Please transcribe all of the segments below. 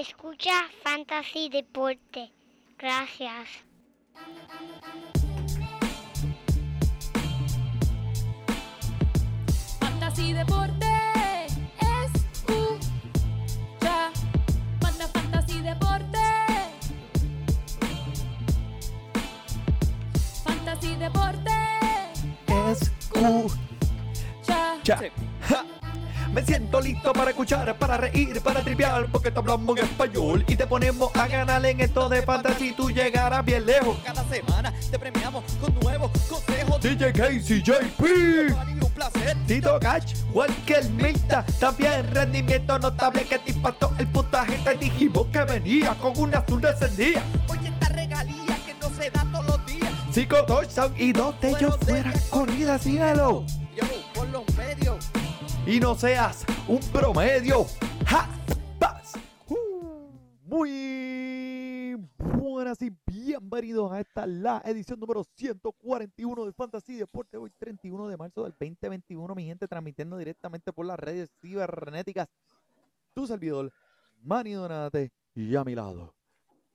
Escucha Fantasy Deporte. Gracias. Fantasy Deporte. Escucha. Manda Fantasy Deporte. Fantasy Deporte. Escucha. Cha. Me siento listo para escuchar, para reír, para triviar, porque te hablamos en español y te ponemos a ganar en esto de fantasy. Tú llegarás bien lejos. Cada semana te premiamos con nuevos consejos. DJ Casey, JP, Un placer. Tito Gach, Walker Milta, también rendimiento notable que te impactó el puntaje. Te dijimos que venía con una azul encendida. Oye, esta regalía que no se da todos los días. Cinco touchdowns y dos de ellos fueran corridas, síguelo. Y no seas un promedio. ¡Ja! ¡Paz! Uh, Muy buenas y bienvenidos a esta la edición número 141 de Fantasy Deporte. Hoy 31 de marzo del 2021, mi gente, transmitiendo directamente por las redes cibernéticas. Tu servidor, Manny Donate, y a mi lado,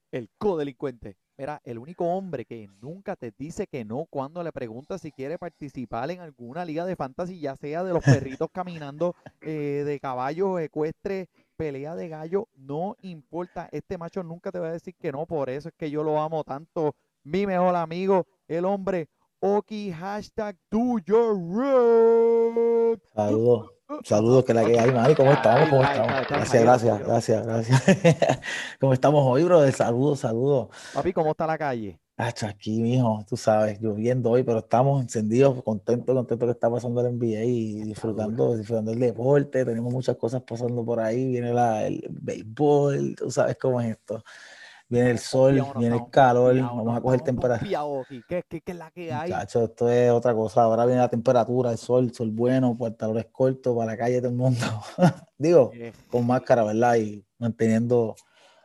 el codelincuente. Mira, el único hombre que nunca te dice que no cuando le preguntas si quiere participar en alguna liga de fantasy, ya sea de los perritos caminando, eh, de caballos ecuestres, pelea de gallo, no importa. Este macho nunca te va a decir que no, por eso es que yo lo amo tanto. Mi mejor amigo, el hombre Oki, hashtag do your road. Saludos, saludos que la que hay, Mari, ¿cómo estamos? ¿Cómo estamos? Gracias, gracias, gracias, gracias. ¿Cómo estamos hoy, brother? Saludos, saludos. Papi, ¿cómo está la calle? Hacho, aquí, mijo, tú sabes, lloviendo hoy, pero estamos encendidos, contentos, contentos que está pasando el NBA y disfrutando, disfrutando el deporte. Tenemos muchas cosas pasando por ahí. Viene la, el béisbol, tú sabes cómo es esto. Viene el sol, viene el calor, vamos a coger temperatura. ¿Qué, qué, qué es la que hay? Muchacho, esto es otra cosa. Ahora viene la temperatura, el sol, sol bueno, pantalones cortos para la calle todo el mundo. Digo, con máscara, ¿verdad? Y manteniendo.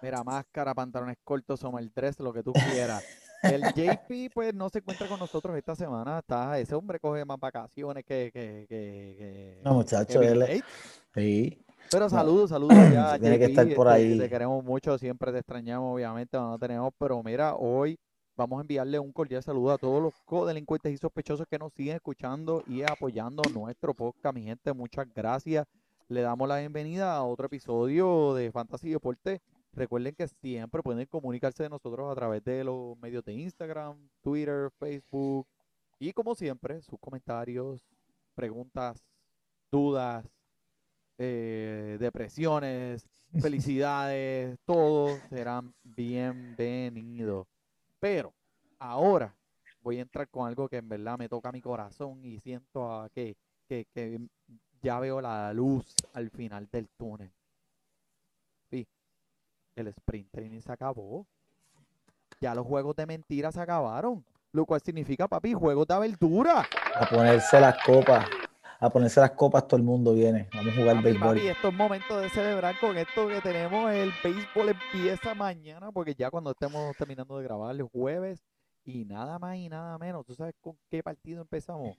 Mira, máscara, pantalones cortos, el dress, lo que tú quieras. El JP, pues, no se encuentra con nosotros esta semana. Está, ese hombre coge más vacaciones que, que, que, que- No, que muchacho, Bill él-. Sí. Pero saludos, saludos ya, Tiene que estar por te- ahí. Te, queremos mucho, siempre te extrañamos, obviamente, no tenemos, pero mira, hoy vamos a enviarle un cordial saludo a todos los codelincuentes y sospechosos que nos siguen escuchando y apoyando nuestro podcast, mi gente, muchas gracias. Le damos la bienvenida a otro episodio de Fantasy Deporte. Recuerden que siempre pueden comunicarse de nosotros a través de los medios de Instagram, Twitter, Facebook y como siempre, sus comentarios, preguntas, dudas, eh, depresiones, felicidades, todos serán bienvenidos. Pero ahora voy a entrar con algo que en verdad me toca mi corazón y siento a que, que, que ya veo la luz al final del túnel. Sí, el sprint training se acabó. Ya los juegos de mentira se acabaron. Lo cual significa, papi, juegos de aventura. A ponerse las copas. A ponerse las copas todo el mundo viene. Vamos a jugar Papi, béisbol. papi, esto es momento de celebrar con esto que tenemos. El béisbol empieza mañana, porque ya cuando estemos terminando de grabar el jueves, y nada más y nada menos. ¿Tú sabes con qué partido empezamos?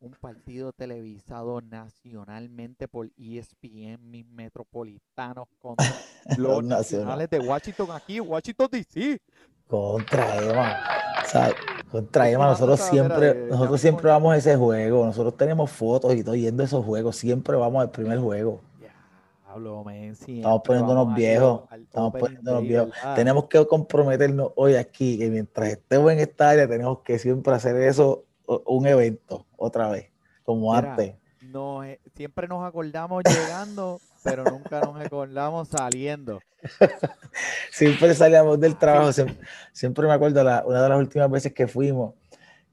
Un partido televisado nacionalmente por ESPN, mis metropolitanos contra los nacionales. de Washington aquí, Washington DC. Contra Emma. O sea, contra Emma, nosotros siempre, de- nosotros siempre vamos a ese juego. Nosotros tenemos fotos y todo yendo a esos juegos. Siempre vamos al primer juego. Estamos poniéndonos al- viejos. al Estamos poniéndonos viejos. Tenemos que comprometernos hoy aquí, que mientras estemos en esta área, tenemos que siempre hacer eso, un evento, otra vez, como Mira, antes. Nos, eh, siempre nos acordamos llegando, pero nunca nos acordamos saliendo. Siempre salíamos del trabajo, siempre, me acuerdo una de las últimas veces que fuimos,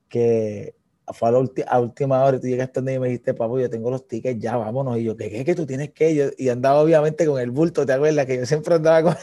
que fue a, la última hora y tú llegaste donde y me dijiste, papo, yo tengo los tickets, ya vámonos. Y yo, ¿qué, qué, que tú tienes que? ir?" Yo- y andaba obviamente con el bulto, ¿te acuerdas? Que yo siempre andaba con,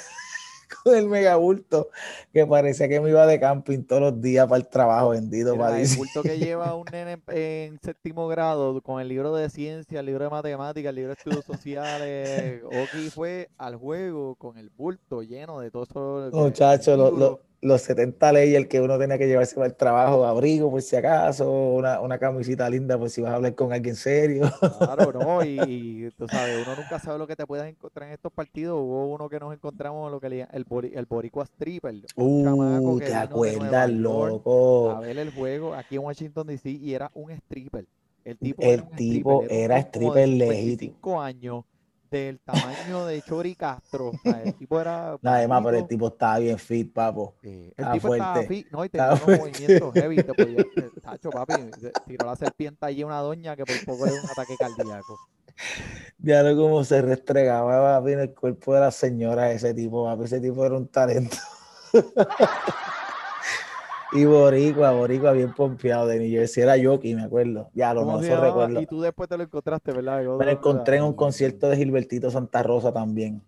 con el megabulto que parecía que me iba de camping todos los días para el trabajo, vendido Mira, para el decir. bulto que lleva un nene en, en séptimo grado con el libro de ciencia, el libro de matemáticas, el libro de estudios sociales. Oki fue al juego con el bulto lleno de todo eso. Muchachos, lo- lo-. Los 70 leyes el que uno tenía que llevarse para el trabajo, abrigo por si acaso, una, una camisita linda por si vas a hablar con alguien serio. Claro, ¿no? Y, y tú sabes, uno nunca sabe lo que te puedes encontrar en estos partidos. Hubo uno que nos encontramos, lo que le el, bori- el Boricua Stripper. Uh, ¿te acuerdas, York a loco? ver el juego aquí en Washington DC y era un stripper. El tipo El era un tipo stripper, era stripper legítimo. 55 años, del tamaño de Chori Castro. o sea, el tipo era Nada más, pero el tipo estaba bien fit, papo. eh, el estaba tipo estaba fuerte, fit, no, y estaba tenía unos movimientos heavy. Te podía, te- tacho, papi, tiró la serpiente allí una doña que por poco dio un ataque cardíaco. Ya lo como se restregaba papi, en el cuerpo de la señora ese tipo, papi. Ese tipo era un talento. y Boricua, Boricua bien pompeado de New Jersey. Era Yoki, me acuerdo. Ya lo ¿Cómo no, se eso recuerdo. Y tú después te lo encontraste, ¿verdad? Yo Me lo encontré en un concierto de Gilbertito Santa Rosa también.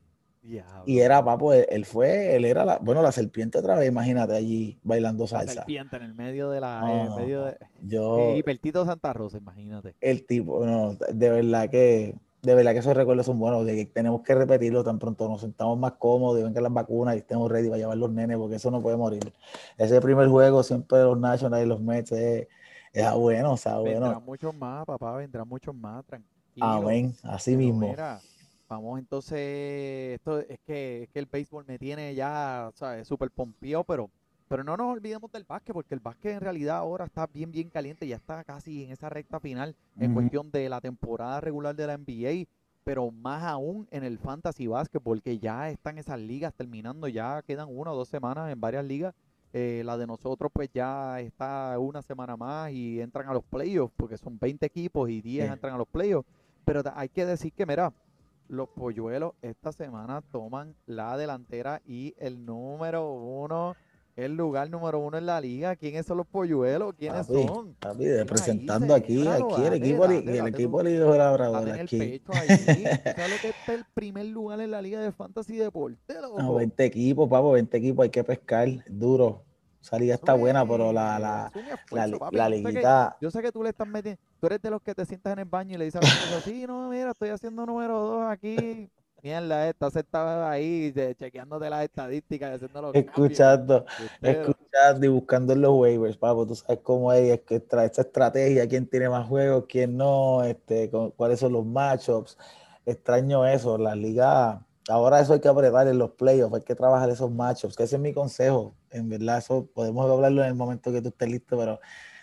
Y era, papo, él, él fue, él era la, bueno, la serpiente otra vez, imagínate allí bailando La salsa. serpiente en el medio de la, No, en medio de, Yo, y Pertito Santa Rosa, imagínate. el tipo, no, de verdad que, de verdad que esos recuerdos son buenos, de que tenemos que repetirlo tan pronto nos sentamos más cómodos y vengan las vacunas y estemos ready para llevar los nenes, porque eso no puede morir. Ese primer juego siempre de los Nationals y los Mets es, es bueno, o sea, Vendrán bueno. muchos más, papá, vendrán muchos más, tranquilo. Amén, así Pero mismo. mira, vamos entonces, esto es que, es que el béisbol me tiene ya, ¿sabes? Súper pompeado, pero, pero no nos olvidemos del básquet, porque el básquet en realidad ahora está bien, bien caliente, ya está casi en esa recta final en cuestión de la temporada regular de la NBA, pero más aún en el fantasy básquet, porque ya están esas ligas terminando, ya quedan una o dos semanas en varias ligas. Eh, la de nosotros pues ya está una semana más y entran a los playoffs, porque son 20 equipos y 10 Sí. entran a los playoffs. Pero hay que decir que, mira, los polluelos esta semana toman la delantera y el número uno, el lugar número uno en la liga. ¿Quiénes son los polluelos? ¿Quiénes Papi, son? papi, representando aquí, aquí el equipo, li- dale, el date equipo de Labrador Date el aquí. pecho ahí. ¿Sabes lo que está el primer lugar en la liga de fantasy deporte, No, loco? 20 equipos, papo, 20 equipos, hay que pescar, duro. Esa liga está buena, pero la, la, la, papi. liguita, Yo sé que tú le estás metiendo, tú eres de los que te sientas en el baño y le dices a esposa, sí, no, mira, estoy haciendo número dos aquí. Mierda, estás sentado ahí de- chequeándote las estadísticas, y haciendo los escuchando, escuchando y buscando en los waivers, papo, tú sabes cómo es, es que trae esta estrategia, quién tiene más juegos, quién no, este, con- cuáles son los matchups. Extraño eso, la liga, ahora eso hay que apretar en los playoffs, hay que trabajar esos matchups, que ese es mi consejo, en verdad, eso podemos hablarlo en el momento que tú estés listo, pero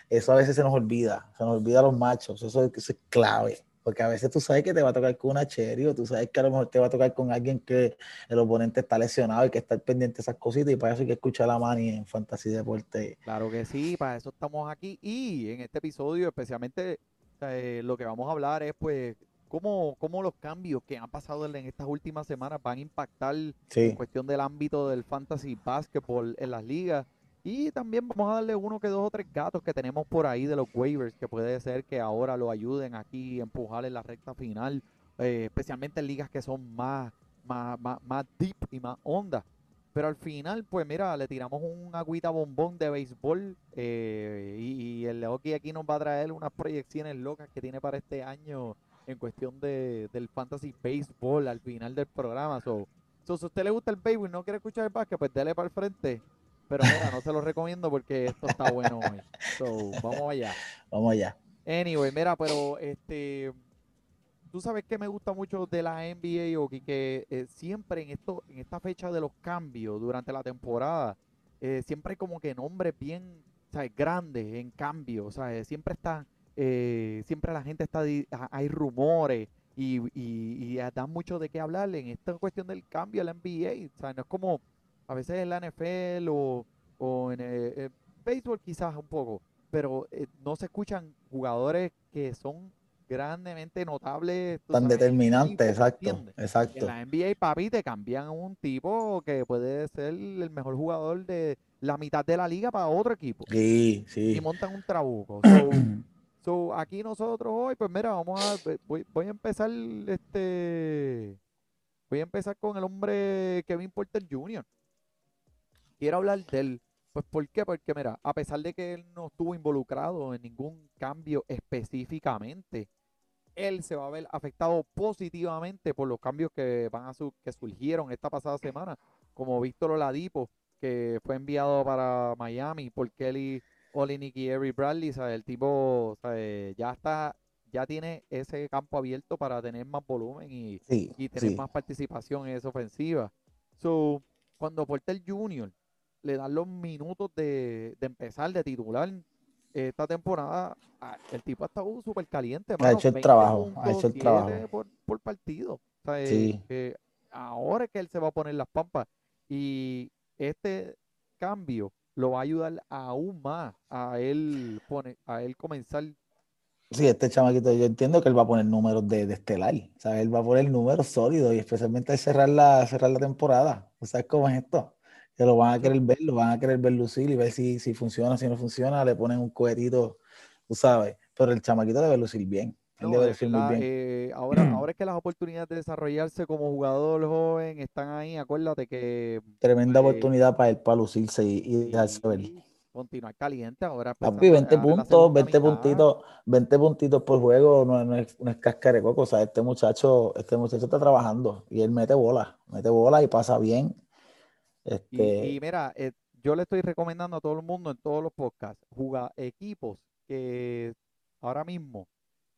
eso a veces se nos olvida, se nos olvida los matchups, eso, eso es clave. Porque a veces tú sabes que te va a tocar con una Cherry o tú sabes que a lo mejor te va a tocar con alguien que el oponente está lesionado y que está pendiente de esas cositas y para eso hay que escuchar a Manny en Fantasy Deporte. Claro que sí, para eso estamos aquí. Y en este episodio, especialmente, eh, lo que vamos a hablar es, pues, cómo, cómo los cambios que han pasado en estas últimas semanas van a impactar en Sí, cuestión del ámbito del fantasy basketball en las ligas. Y también vamos a darle uno que dos o tres gatos que tenemos por ahí de los waivers, que puede ser que ahora lo ayuden aquí a empujar en la recta final, eh, especialmente en ligas que son más, más, más, más deep y más hondas. Pero al final, pues mira, le tiramos un agüita bombón de béisbol eh, y, el Leoki aquí nos va a traer unas proyecciones locas que tiene para este año en cuestión de, del fantasy baseball al final del programa. So, so, si a usted le gusta el béisbol y no quiere escuchar el básquet, pues dele para el frente. Pero mira, no se lo recomiendo porque esto está bueno hoy. So, vamos allá. vamos allá. Anyway, mira, pero este, tú sabes que me gusta mucho de la NBA, Oki, que eh, siempre en esto, en esta fecha de los cambios durante la temporada, eh, siempre hay como que nombres bien, ¿sabes? grandes en cambio, ¿sabes? Siempre está, eh, siempre la gente está, hay rumores y, y, y dan mucho de qué hablar en esta cuestión del cambio a la NBA, ¿sabes? No es como a veces en la NFL o, o en el, el béisbol quizás un poco, pero eh, no se escuchan jugadores que son grandemente notables. Tan sabes, en determinante, equipos, exacto, ¿entiendes? En exacto. la NBA, papi, te cambian un tipo que puede ser el mejor jugador de la mitad de la liga para otro equipo. Sí, Y sí. montan un trabuco. So, so, aquí nosotros hoy, pues mira, vamos a, voy, voy a empezar, este, voy a empezar con el hombre Kevin Porter Jr. quiero hablar de él. Pues, ¿por qué? Porque, mira, a pesar de que él no estuvo involucrado en ningún cambio específicamente, él se va a ver afectado positivamente por los cambios que van a su- que surgieron esta pasada semana, como Víctor Oladipo, que fue enviado para Miami por Kelly Olynyk y Avery Bradley, ¿sabes? El tipo, ¿sabes? Ya está, ya tiene ese campo abierto para tener más volumen y, Sí, y tener sí. más participación en esa ofensiva. So, cuando Porter Jr. le dan los minutos de, de empezar de titular esta temporada, ah, el tipo ha estado súper caliente, Ha hecho el 20 trabajo, ha hecho el 7 trabajo. Por, por partido. O sea, eh, Sí. eh, ahora es que él se va a poner las pampas y este cambio lo va a ayudar aún más a él, pone, a él comenzar Sí, este chamaquito, yo entiendo que él va a poner números de, de estelar, ¿sabes? Él va a poner números sólidos y especialmente al cerrar la, cerrar la temporada. ¿Tú ¿Sabes cómo es esto? Que lo van a querer ver, lo van a querer ver lucir y ver si, si funciona, si no funciona, le ponen un cohetito, tú sabes. Pero el chamaquito debe lucir bien. No, debe de lucir muy bien. eh, ahora, ahora es que las oportunidades de desarrollarse como jugador joven están ahí. Acuérdate que Tremenda pues, oportunidad para él, para lucirse y, y dejarse ver. continuar caliente ahora Papi, empezando 20 ahora en la puntos, segunda 20 mitad. puntitos, 20 puntitos por juego no, no es, no es cáscara de coco. O sea, este muchacho, este muchacho está trabajando y él mete bola, mete bola y pasa bien. Y, Este, y mira, eh, yo le estoy recomendando a todo el mundo en todos los podcasts, jugar equipos que ahora mismo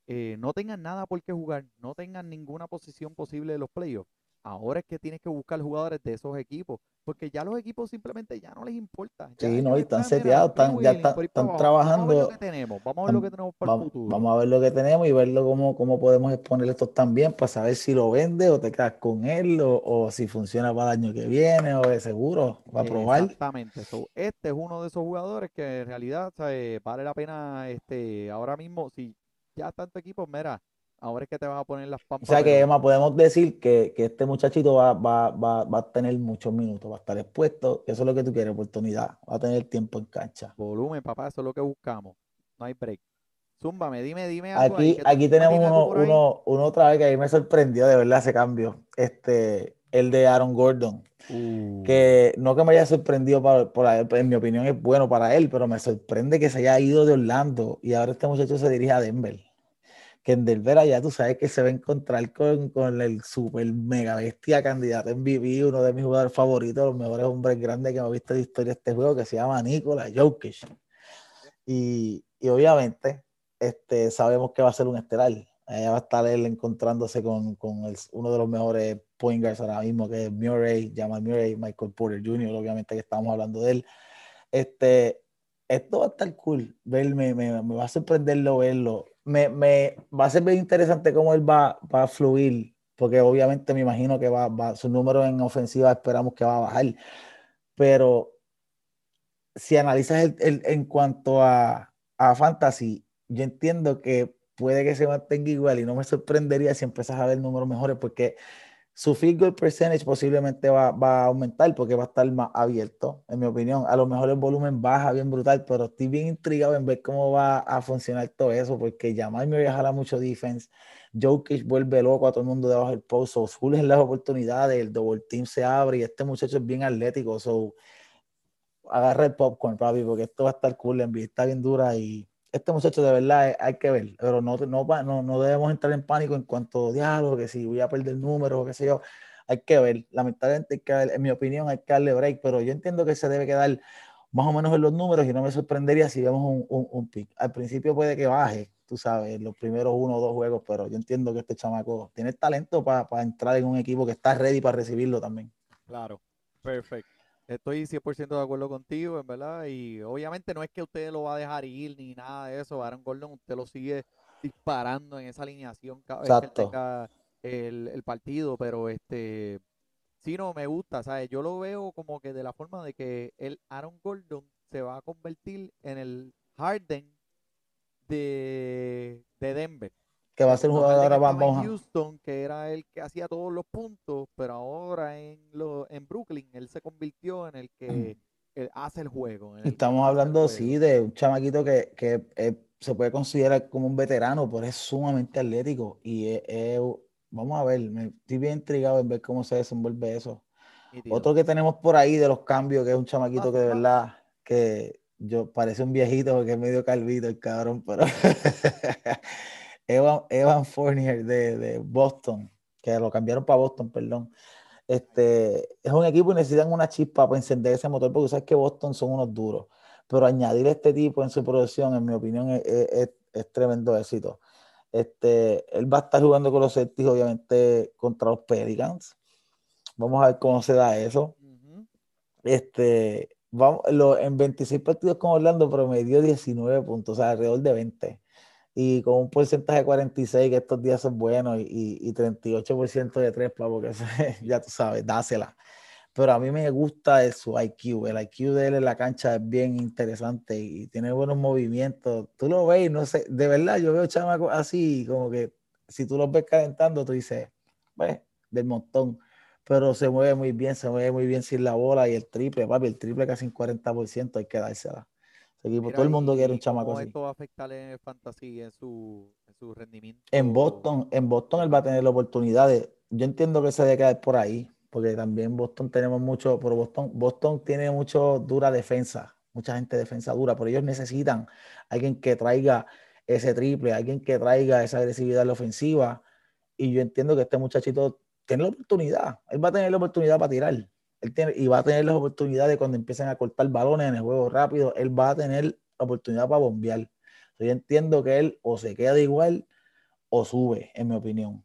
eh, no tengan nada por qué jugar, no tengan ninguna posición posible de los playoffs. Ahora es que tienes que buscar jugadores de esos equipos, porque ya los equipos simplemente ya no les importa. Ya Sí, no, y están seteados, están, ya están, abajo. Vamos a ver lo trabajando. que tenemos, vamos a ver lo que tenemos para el futuro. Vamos a ver lo que tenemos y verlo cómo, cómo podemos exponer estos también para saber si lo vende o te quedas con él o, o si funciona para el año que viene o de seguro, para probar. Exactamente. So, este es uno de esos jugadores que en realidad ¿sabes? vale la pena este ahora mismo, si ya tu equipo, mira, ahora es que te vas a poner las O pampas. sea que, Emma, podemos decir que, que este muchachito va, va, va, va a tener muchos minutos, va a estar expuesto. Eso es lo que tú quieres, oportunidad. Va a tener tiempo en cancha. volumen, papá, eso es lo que buscamos. No hay break. Zúmbame, dime, dime algo. Aquí, aquí tenemos uno, uno, uno otra vez que a mí me sorprendió de verdad ese cambio. Este, el de Aaron Gordon. Uh, que no que me haya sorprendido para, por él, en mi opinión es bueno para él, pero me sorprende que se haya ido de Orlando y ahora este muchacho se dirige a Denver. En Denver allá tú sabes que se va a encontrar con, con el super mega bestia candidato en MVP, uno de mis jugadores favoritos, los mejores hombres grandes que me he visto de historia de este juego, que se llama Nikola Jokic. Y, y obviamente este, sabemos que va a ser un estelar. Allá va a estar él encontrándose con, con el- uno de los mejores point guards ahora mismo, que es Murray, Jamal Murray, Michael Porter Jr., obviamente que estamos hablando de él. Este, esto va a estar cool, ver, me, me- me va a sorprenderlo verlo. Me, me- va a ser bien interesante cómo él va, va a fluir, porque obviamente me imagino que va, va, su número en ofensiva esperamos que va a bajar, pero si analizas el, el- en cuanto a, a fantasy, yo entiendo que puede que se mantenga igual y no me sorprendería si empiezas a ver números mejores porque su field goal percentage posiblemente va, va a aumentar porque va a estar más abierto, en mi opinión. A lo mejor el volumen baja bien brutal, pero estoy bien intrigado en ver cómo va a funcionar todo eso porque Jamal me viajará mucho defense. Jokic vuelve loco a todo el mundo debajo del post, so las oportunidades, el double team se abre y este muchacho es bien atlético, so agarra el popcorn, papi, porque esto va a estar cool, la NBA está bien dura y este muchacho de verdad hay que ver, pero no, no, no, no debemos entrar en pánico en cuanto a diálogo, que si voy a perder números o qué sé yo, hay que ver, lamentablemente hay que ver, en mi opinión hay que darle break, pero yo entiendo que se debe quedar más o menos en los números y no me sorprendería si vemos un, un, un pick. Al principio puede que baje, tú sabes, los primeros uno o dos juegos, pero yo entiendo que este chamaco tiene talento para entrar en un equipo que está ready para recibirlo también. Claro, perfecto. Estoy 100% de acuerdo contigo, en verdad. Y obviamente no es que usted lo va a dejar ir ni nada de eso. Aaron Gordon, usted lo sigue disparando en esa alineación cada vez que tenga el, el partido. Pero este, sí, no me gusta, ¿sabes? Yo lo veo como que de la forma de que el Aaron Gordon se va a convertir en el Harden de, de Denver. Que va a ser un jugador ahora a... Houston, que era el que hacía todos los puntos, pero ahora en lo, en Brooklyn él se convirtió en el que eh, hace el juego. el Estamos hablando, sí, de un chamaquito que, que eh, se puede considerar como un veterano, pero es sumamente atlético. Y es- es- vamos a ver, me estoy bien intrigado en ver cómo se desenvuelve eso. Otro que tenemos por ahí de los cambios, que es un chamaquito que de Ah. verdad que yo parece un viejito porque es medio calvito el cabrón, pero Evan, Evan Fournier de, de Boston, que lo cambiaron para Boston, perdón. Este, es un equipo y necesitan una chispa para encender ese motor, porque sabes que Boston son unos duros. Pero añadir este tipo en su producción, en mi opinión, es, es- es- tremendo éxito. Este, él va a estar jugando con los Celtics, obviamente, contra los Pelicans. Vamos a ver cómo se da eso. Este, vamos, lo, en 26 partidos con Orlando promedió 19 puntos, o sea, alrededor de 20. Y con un porcentaje de 46, que estos días son buenos, y, y, y 38% de tres, porque eso ya tú sabes, dásela. Pero a mí me gusta su IQ, el IQ de él en la cancha es bien interesante y tiene buenos movimientos. Tú lo ves, no sé, de verdad, yo veo chamacos así, como que si tú los ves calentando, tú dices, pues, del montón pero se mueve muy bien, se mueve muy bien sin la bola y el triple, papi, el triple casi un 40%, hay que dársela. Ese equipo, Mira, todo el mundo quiere un ¿y chamaco cómo así. esto va a afectar en el fantasy, en su, en su rendimiento? En Boston, en Boston él va a tener la oportunidad de, yo entiendo que se debe quedar por ahí, porque también Boston tenemos mucho, pero Boston, Boston tiene mucho dura defensa, mucha gente defensa dura, pero ellos necesitan alguien que traiga ese triple, alguien que traiga esa agresividad en la ofensiva, y yo entiendo que este muchachito tiene la oportunidad, él va a tener la oportunidad para tirar, él tiene, y va a tener las oportunidades cuando empiecen a cortar balones en el juego rápido, él va a tener oportunidad para bombear. Yo entiendo que él o se queda igual o sube, en mi opinión.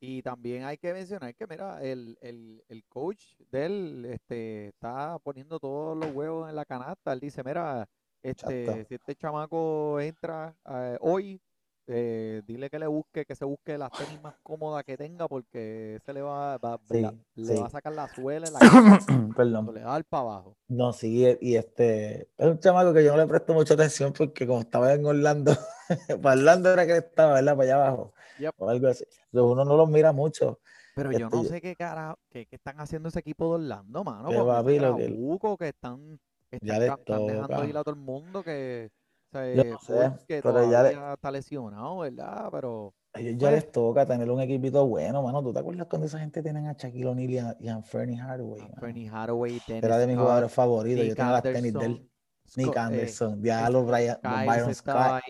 Y también hay que mencionar que, mira, el, el, el coach de él este, está poniendo todos los huevos en la canasta. Él dice, mira, este, si este chamaco entra eh, hoy, eh, dile que le busque, que se busque las tenis más cómodas que tenga porque se le va, va- Sí, la- le sí. va a sacar la suela en la cara, Perdón. le va para abajo. No, sí, e- y este es un chamaco que yo no le presto mucha atención porque como estaba en Orlando, para Orlando era que estaba, ¿verdad? Para allá abajo. Yep. O algo así. Entonces, uno no los mira mucho. Pero yo no Este, sé qué cara, qué, qué están haciendo ese equipo de Orlando, mano. Que papi, lo que- que están, que Ya están, dejando ir a todo el mundo que, sea, Yo eh, sé, Fultz, que pero ya le- está lesionado, ¿verdad? Pero A ellos ya Pues- les toca tener un equipito bueno, mano. ¿Tú te acuerdas cuando esa gente tienen a Shaquille O'Neal y a, y a Fernie Hardaway? Fernie Dennis Era de mis jugadores favoritos. Yo tengo las tenis de él. Anderson, Nick eh, Anderson, Diallo, Brian, Skiles Byron Scott,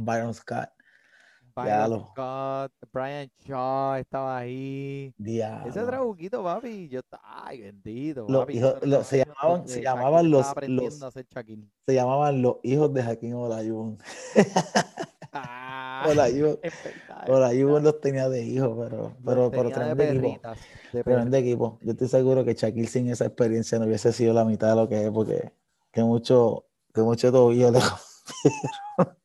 Byron Scott, Scott, Brian Shaw estaba ahí. Ese trabuquito, papi, yo estaba, ay, bendito, Los papi, hijos- se llamaban- donde se llamaban los- los- a. Se llamaban los hijos de Jaquín Olajuwon. Ah, Olajuwon verdad. los tenía de hijos, pero, pero, pero tenía de tremendo equipo. de Tremendo equipo. Yo estoy seguro que Shaquille sin esa experiencia no hubiese sido la mitad de lo que es, porque que mucho, que mucho tobillo le rompieron.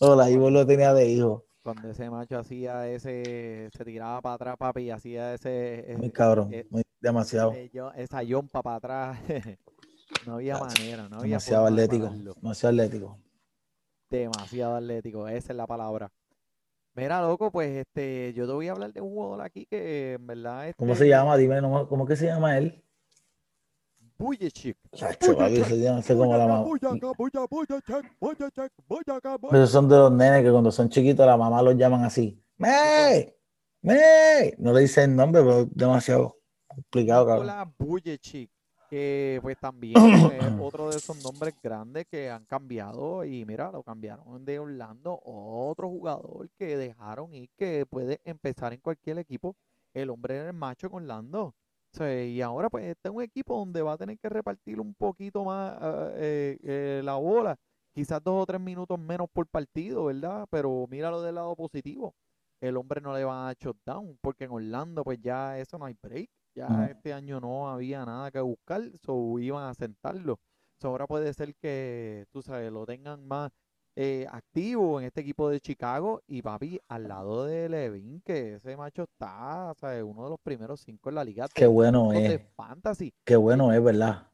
Olajuwon lo tenía de hijo. Cuando ese macho hacía ese, se tiraba para atrás, papi, y hacía ese, Muy ese- cabrón, eh, muy, demasiado, ese yo- esa yompa para atrás, no había manera, no había demasiado de atlético, demasiado atlético. Demasiado atlético, esa es la palabra. Mira, loco, pues este, yo te voy a hablar de un jugador aquí que en verdad ¿Cómo este, se llama? Dime, nomás, ¿cómo que se llama él? La buyaca, buyaca. Esos son de los nenes que cuando son chiquitos la mamá los llaman así. ¡May! ¡May! No le dicen nombre, pero es demasiado complicado, cabrón. Vujicic, que pues también es otro de esos nombres grandes que han cambiado y mira, lo cambiaron de Orlando, otro jugador que dejaron ir que puede empezar en cualquier equipo, el hombre era el macho con Orlando. Sea, y ahora pues este es un equipo donde va a tener que repartir un poquito más ah, eh, eh, la bola, quizás dos o tres minutos menos por partido, ¿verdad? Pero míralo del lado positivo. El hombre no le va a shutdown, porque en Orlando pues ya eso no hay break. Ya este año no había nada que buscar, so iban a sentarlo. So ahora puede ser que, tú sabes, lo tengan más eh, activo en este equipo de Chicago y papi al lado de Levin, que ese macho está. Uno de los primeros cinco en la liga Qué bueno puntos de es, fantasy. qué bueno es, ¿verdad?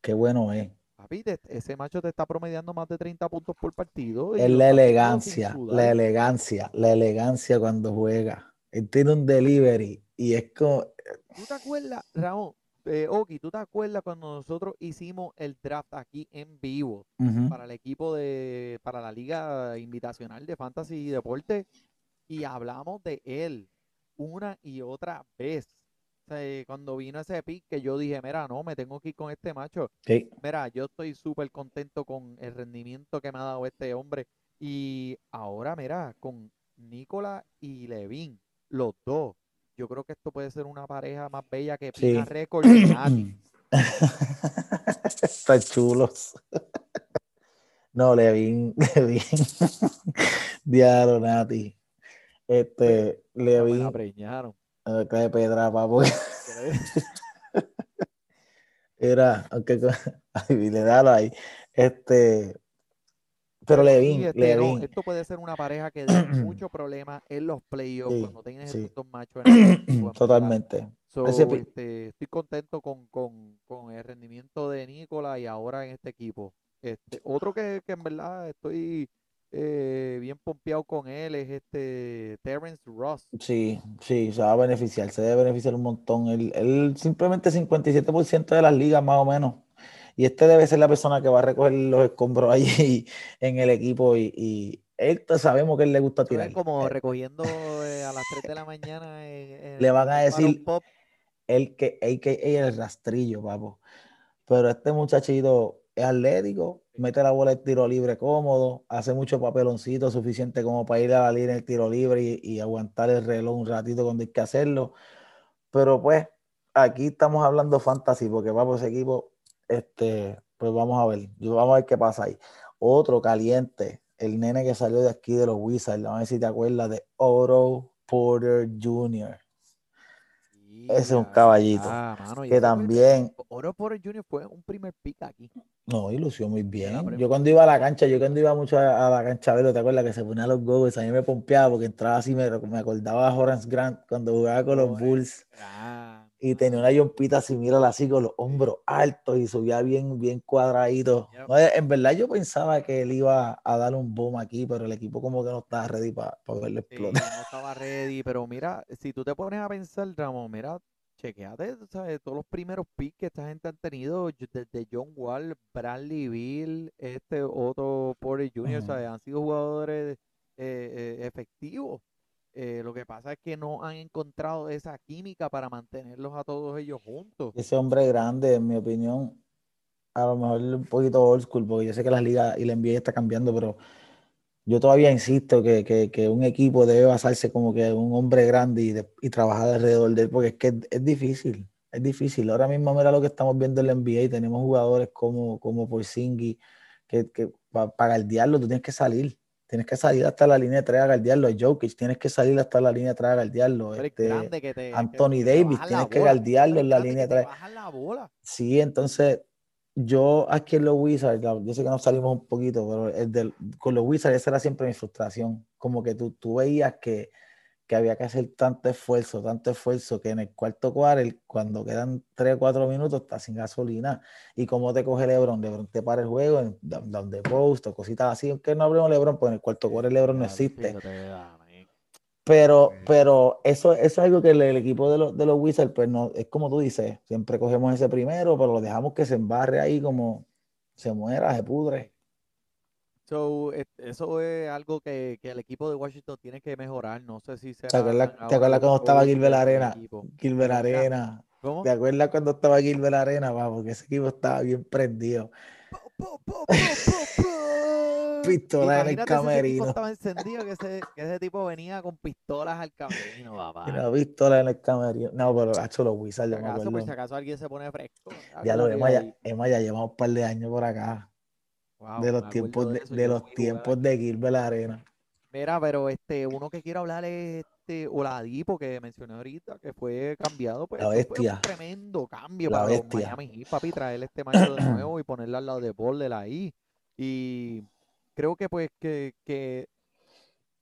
Qué bueno es. Papi, te- ese macho te está promediando más de 30 puntos por partido. Es la elegancia, la elegancia, la elegancia cuando juega. Él tiene un delivery y es como, ¿Tú te acuerdas, Raúl? Eh, Oki, ¿tú te acuerdas cuando nosotros hicimos el draft aquí en vivo para el equipo de, para la Liga Invitacional de Fantasy y Deporte? Y hablamos de él una y otra vez. O sea, eh, cuando vino ese pick que yo dije, mira, no, me tengo que ir con este macho. Sí, Mira, yo estoy súper contento con el rendimiento que me ha dado este hombre. Y ahora, mira, con Nicola y Levin, los dos, yo creo que esto puede ser una pareja más bella que Sí. Pina Record y Nati. Están chulos. No, Levin, Levin. Diablo, Nati. Este, Ya me la Levin, preñaron. cae pedra, papo. Era, aunque ay, le dalo ahí. Este, pero sí, Levin, este, no, Levin, esto puede ser una pareja que dé mucho problema en los playoffs Sí, cuando tienes sí. estos machos en totalmente. So, este, estoy contento con, con, con el rendimiento de Nicola y ahora en este equipo. Este, otro que, que en verdad estoy eh, bien pompeado con él es este Terrence Ross. Sí, sí, se va a beneficiar, se debe beneficiar un montón. Él, él simplemente 57% de las ligas más o menos. Y este debe ser la persona que va a recoger los escombros allí en el equipo y, y él sabemos que él le gusta tirar. como Eh, recogiendo eh, a las 3 de la mañana en, en Le van a el decir- Pop. Él que AKA el rastrillo, papo. Pero este muchachito es atlético, mete la bola de tiro libre cómodo, hace mucho papeloncito suficiente como para ir a la línea del tiro libre y, y aguantar el reloj un ratito cuando hay que hacerlo. Pero pues, aquí estamos hablando fantasy, porque papo, ese equipo, este, pues vamos a ver, vamos a ver qué pasa ahí. Otro caliente, el nene que salió de aquí de los Wizards, vamos a ver si te acuerdas de Oro Porter Jr. Ese es un caballito, mano, que también Oro Porter Jr. fue un primer pick aquí. No, y lució muy bien. Yo cuando iba a la cancha, yo cuando iba mucho a, a la cancha verlo, ¿te acuerdas que se ponía los goggles? A mí me pompeaba porque entraba así, me, me acordaba a Horace Grant cuando jugaba con los Horace Bulls Ah, y tenía una yompita así, mírala así, con los hombros altos y subía bien, bien cuadradito. No, en verdad yo pensaba que él iba a dar un boom aquí, pero el equipo como que no estaba ready para verlo Sí, explotar. no estaba ready, pero mira, si tú te pones a pensar, Ramón, mira, chequeate, ¿sabes? Todos los primeros picks que esta gente han tenido, desde John Wall, Bradley Bill, este Otto Porter Jr., Ujú. ¿sabes? Han sido jugadores eh, eh, efectivos. Eh, lo que pasa es que no han encontrado esa química para mantenerlos a todos ellos juntos. Ese hombre grande, en mi opinión, a lo mejor un poquito old school, porque yo sé que las ligas y la NBA está cambiando, pero yo todavía insisto que, que- un equipo debe basarse como que un hombre grande y, y trabajar alrededor de él, porque es que es, difícil, es difícil. Ahora mismo mira lo que estamos viendo en la NBA, tenemos jugadores como, como que, que para guardiarlo tú tienes que salir, tienes que salir hasta la línea de tres a guardiarlo, Jokic, tienes que salir hasta la línea de tres a guardiarlo, este, te, Anthony te Davis, tienes que guardiarlo en la línea de tres. la bola. Sí, entonces yo aquí en los Wizards, yo sé que nos salimos un poquito, pero el del- con los Wizards esa era siempre mi frustración. Como que tú, tú veías que, que había que hacer tanto esfuerzo, tanto esfuerzo, que en el cuarto quarter, cuando quedan 3 o 4 minutos, estás sin gasolina. ¿Y cómo te coge LeBron? LeBron te para el juego, en down the post o cositas así, aunque no abrimos LeBron, pues en el cuarto quarter LeBron no existe. Pero, pero eso, eso es algo que el, el equipo de los, de los Wizards, pues no, es como tú dices, siempre cogemos ese primero, pero lo dejamos que se embarre ahí como se muera, se pudre. So, et- eso es algo que, que el equipo de Washington tiene que mejorar. No sé si será ¿Te acuerdas, te acuerdas cuando estaba Gilbert Arena? equipo. Gilbert Arena. ¿Cómo? ¿Te acuerdas cuando estaba Gilbert Arena, pa? Porque ese equipo estaba bien prendido. Po, po, po, po, po, po. Pistola en el Imagínate si ese equipo camerino. estaba encendido, que ese, que ese tipo venía con pistolas al camerino, papá. Y una pistola en el camerino. No, pero ha hecho los Wizards, Por me acaso, por si acaso alguien se pone fresco. Ya lo Emma, ya, ahí. Emma, ya llevamos un par de años por acá. Wow, De los tiempos de, de yo los tiempos de Gilbert Arena. Mira, pero este, uno que quiero hablar es este Oladipo que mencioné ahorita, que fue cambiado, pues La esto fue un bestia. tremendo cambio La para los bestia. Miami Heat, papi, traer este macho de nuevo y ponerle al lado de Butler ahí. Y creo que pues que, que,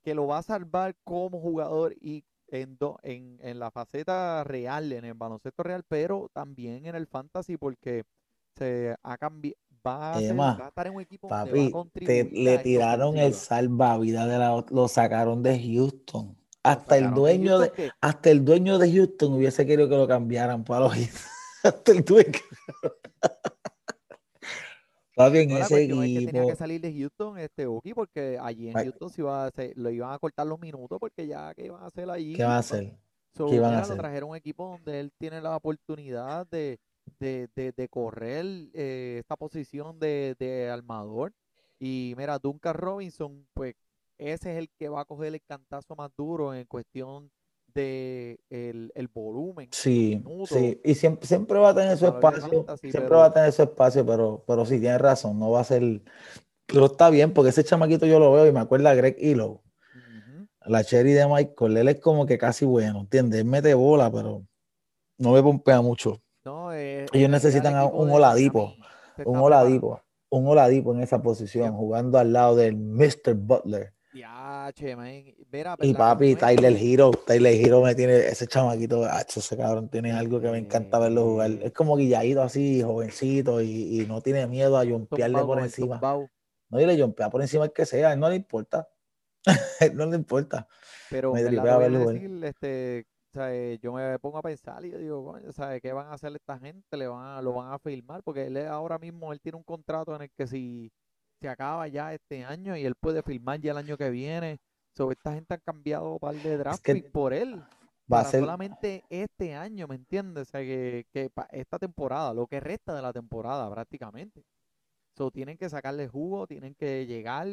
que lo va a salvar como jugador y en, do- en, en la faceta real, en el baloncesto real, pero también en el fantasy porque se ha cambiado, va a, ser- Emma, va a estar en un equipo donde va a Papi, te, contribuir le tiraron el salvavidas de la, lo sacaron de Houston. Hasta el de dueño de, Houston que hasta el dueño de Houston hubiese querido que lo cambiaran para los. Hasta el dueño. Papi, en No, ese cuestión es que tenía que equipo. salir de Houston este Oki porque allí en Ay, Houston se iba a hacer- lo iban a cortar los minutos porque ya que iban a hacer allí, ¿Qué va a hacer? So, ¿Qué iban a hacer? trajeron un equipo donde él tiene la oportunidad de, de, de, de correr eh, esta posición de, de armador. Y mira, Duncan Robinson, pues ese es el que va a coger el cantazo más duro en cuestión de el, el volumen, Sí, sí, y siempre, siempre va a tener su espacio, fantasy, siempre pero- va a tener su espacio, pero, pero sí, tienes razón, no va a ser, pero está bien, porque ese chamaquito yo lo veo y me acuerda a Greg Ujú. la cherry de Michael, él es como que casi bueno, ¿entiendes? Él mete bola, pero no me pompea mucho. Ellos necesitan el un Oladipo, Un. Oladipo, un Oladipo en esa posición, jugando al lado del Mr. Butler. Man. Y papi, Tyler Hero, Tyler Hero me tiene, ese chamaquito, ese cabrón tiene algo que me encanta verlo jugar. Es como guilladito así, jovencito, y, y no tiene miedo a jumpearle por encima. No, y le por encima el que sea, él no le importa. No le importa. Pero Me verdad voy a decir, este, ¿sabes? yo me pongo a pensar y yo digo, coño, ¿sabes qué van a hacer esta gente? Le van a, lo van a filmar porque él ahora mismo él tiene un contrato en el que si se acaba ya este año y él puede filmar ya el año que viene. Sobre esta gente ha cambiado un par de draft que por él. Va a ser, solamente este año, ¿me entiendes? O sea, que, que pa- esta temporada, lo que resta de la temporada prácticamente. So, tienen que sacarle jugo, tienen que llegar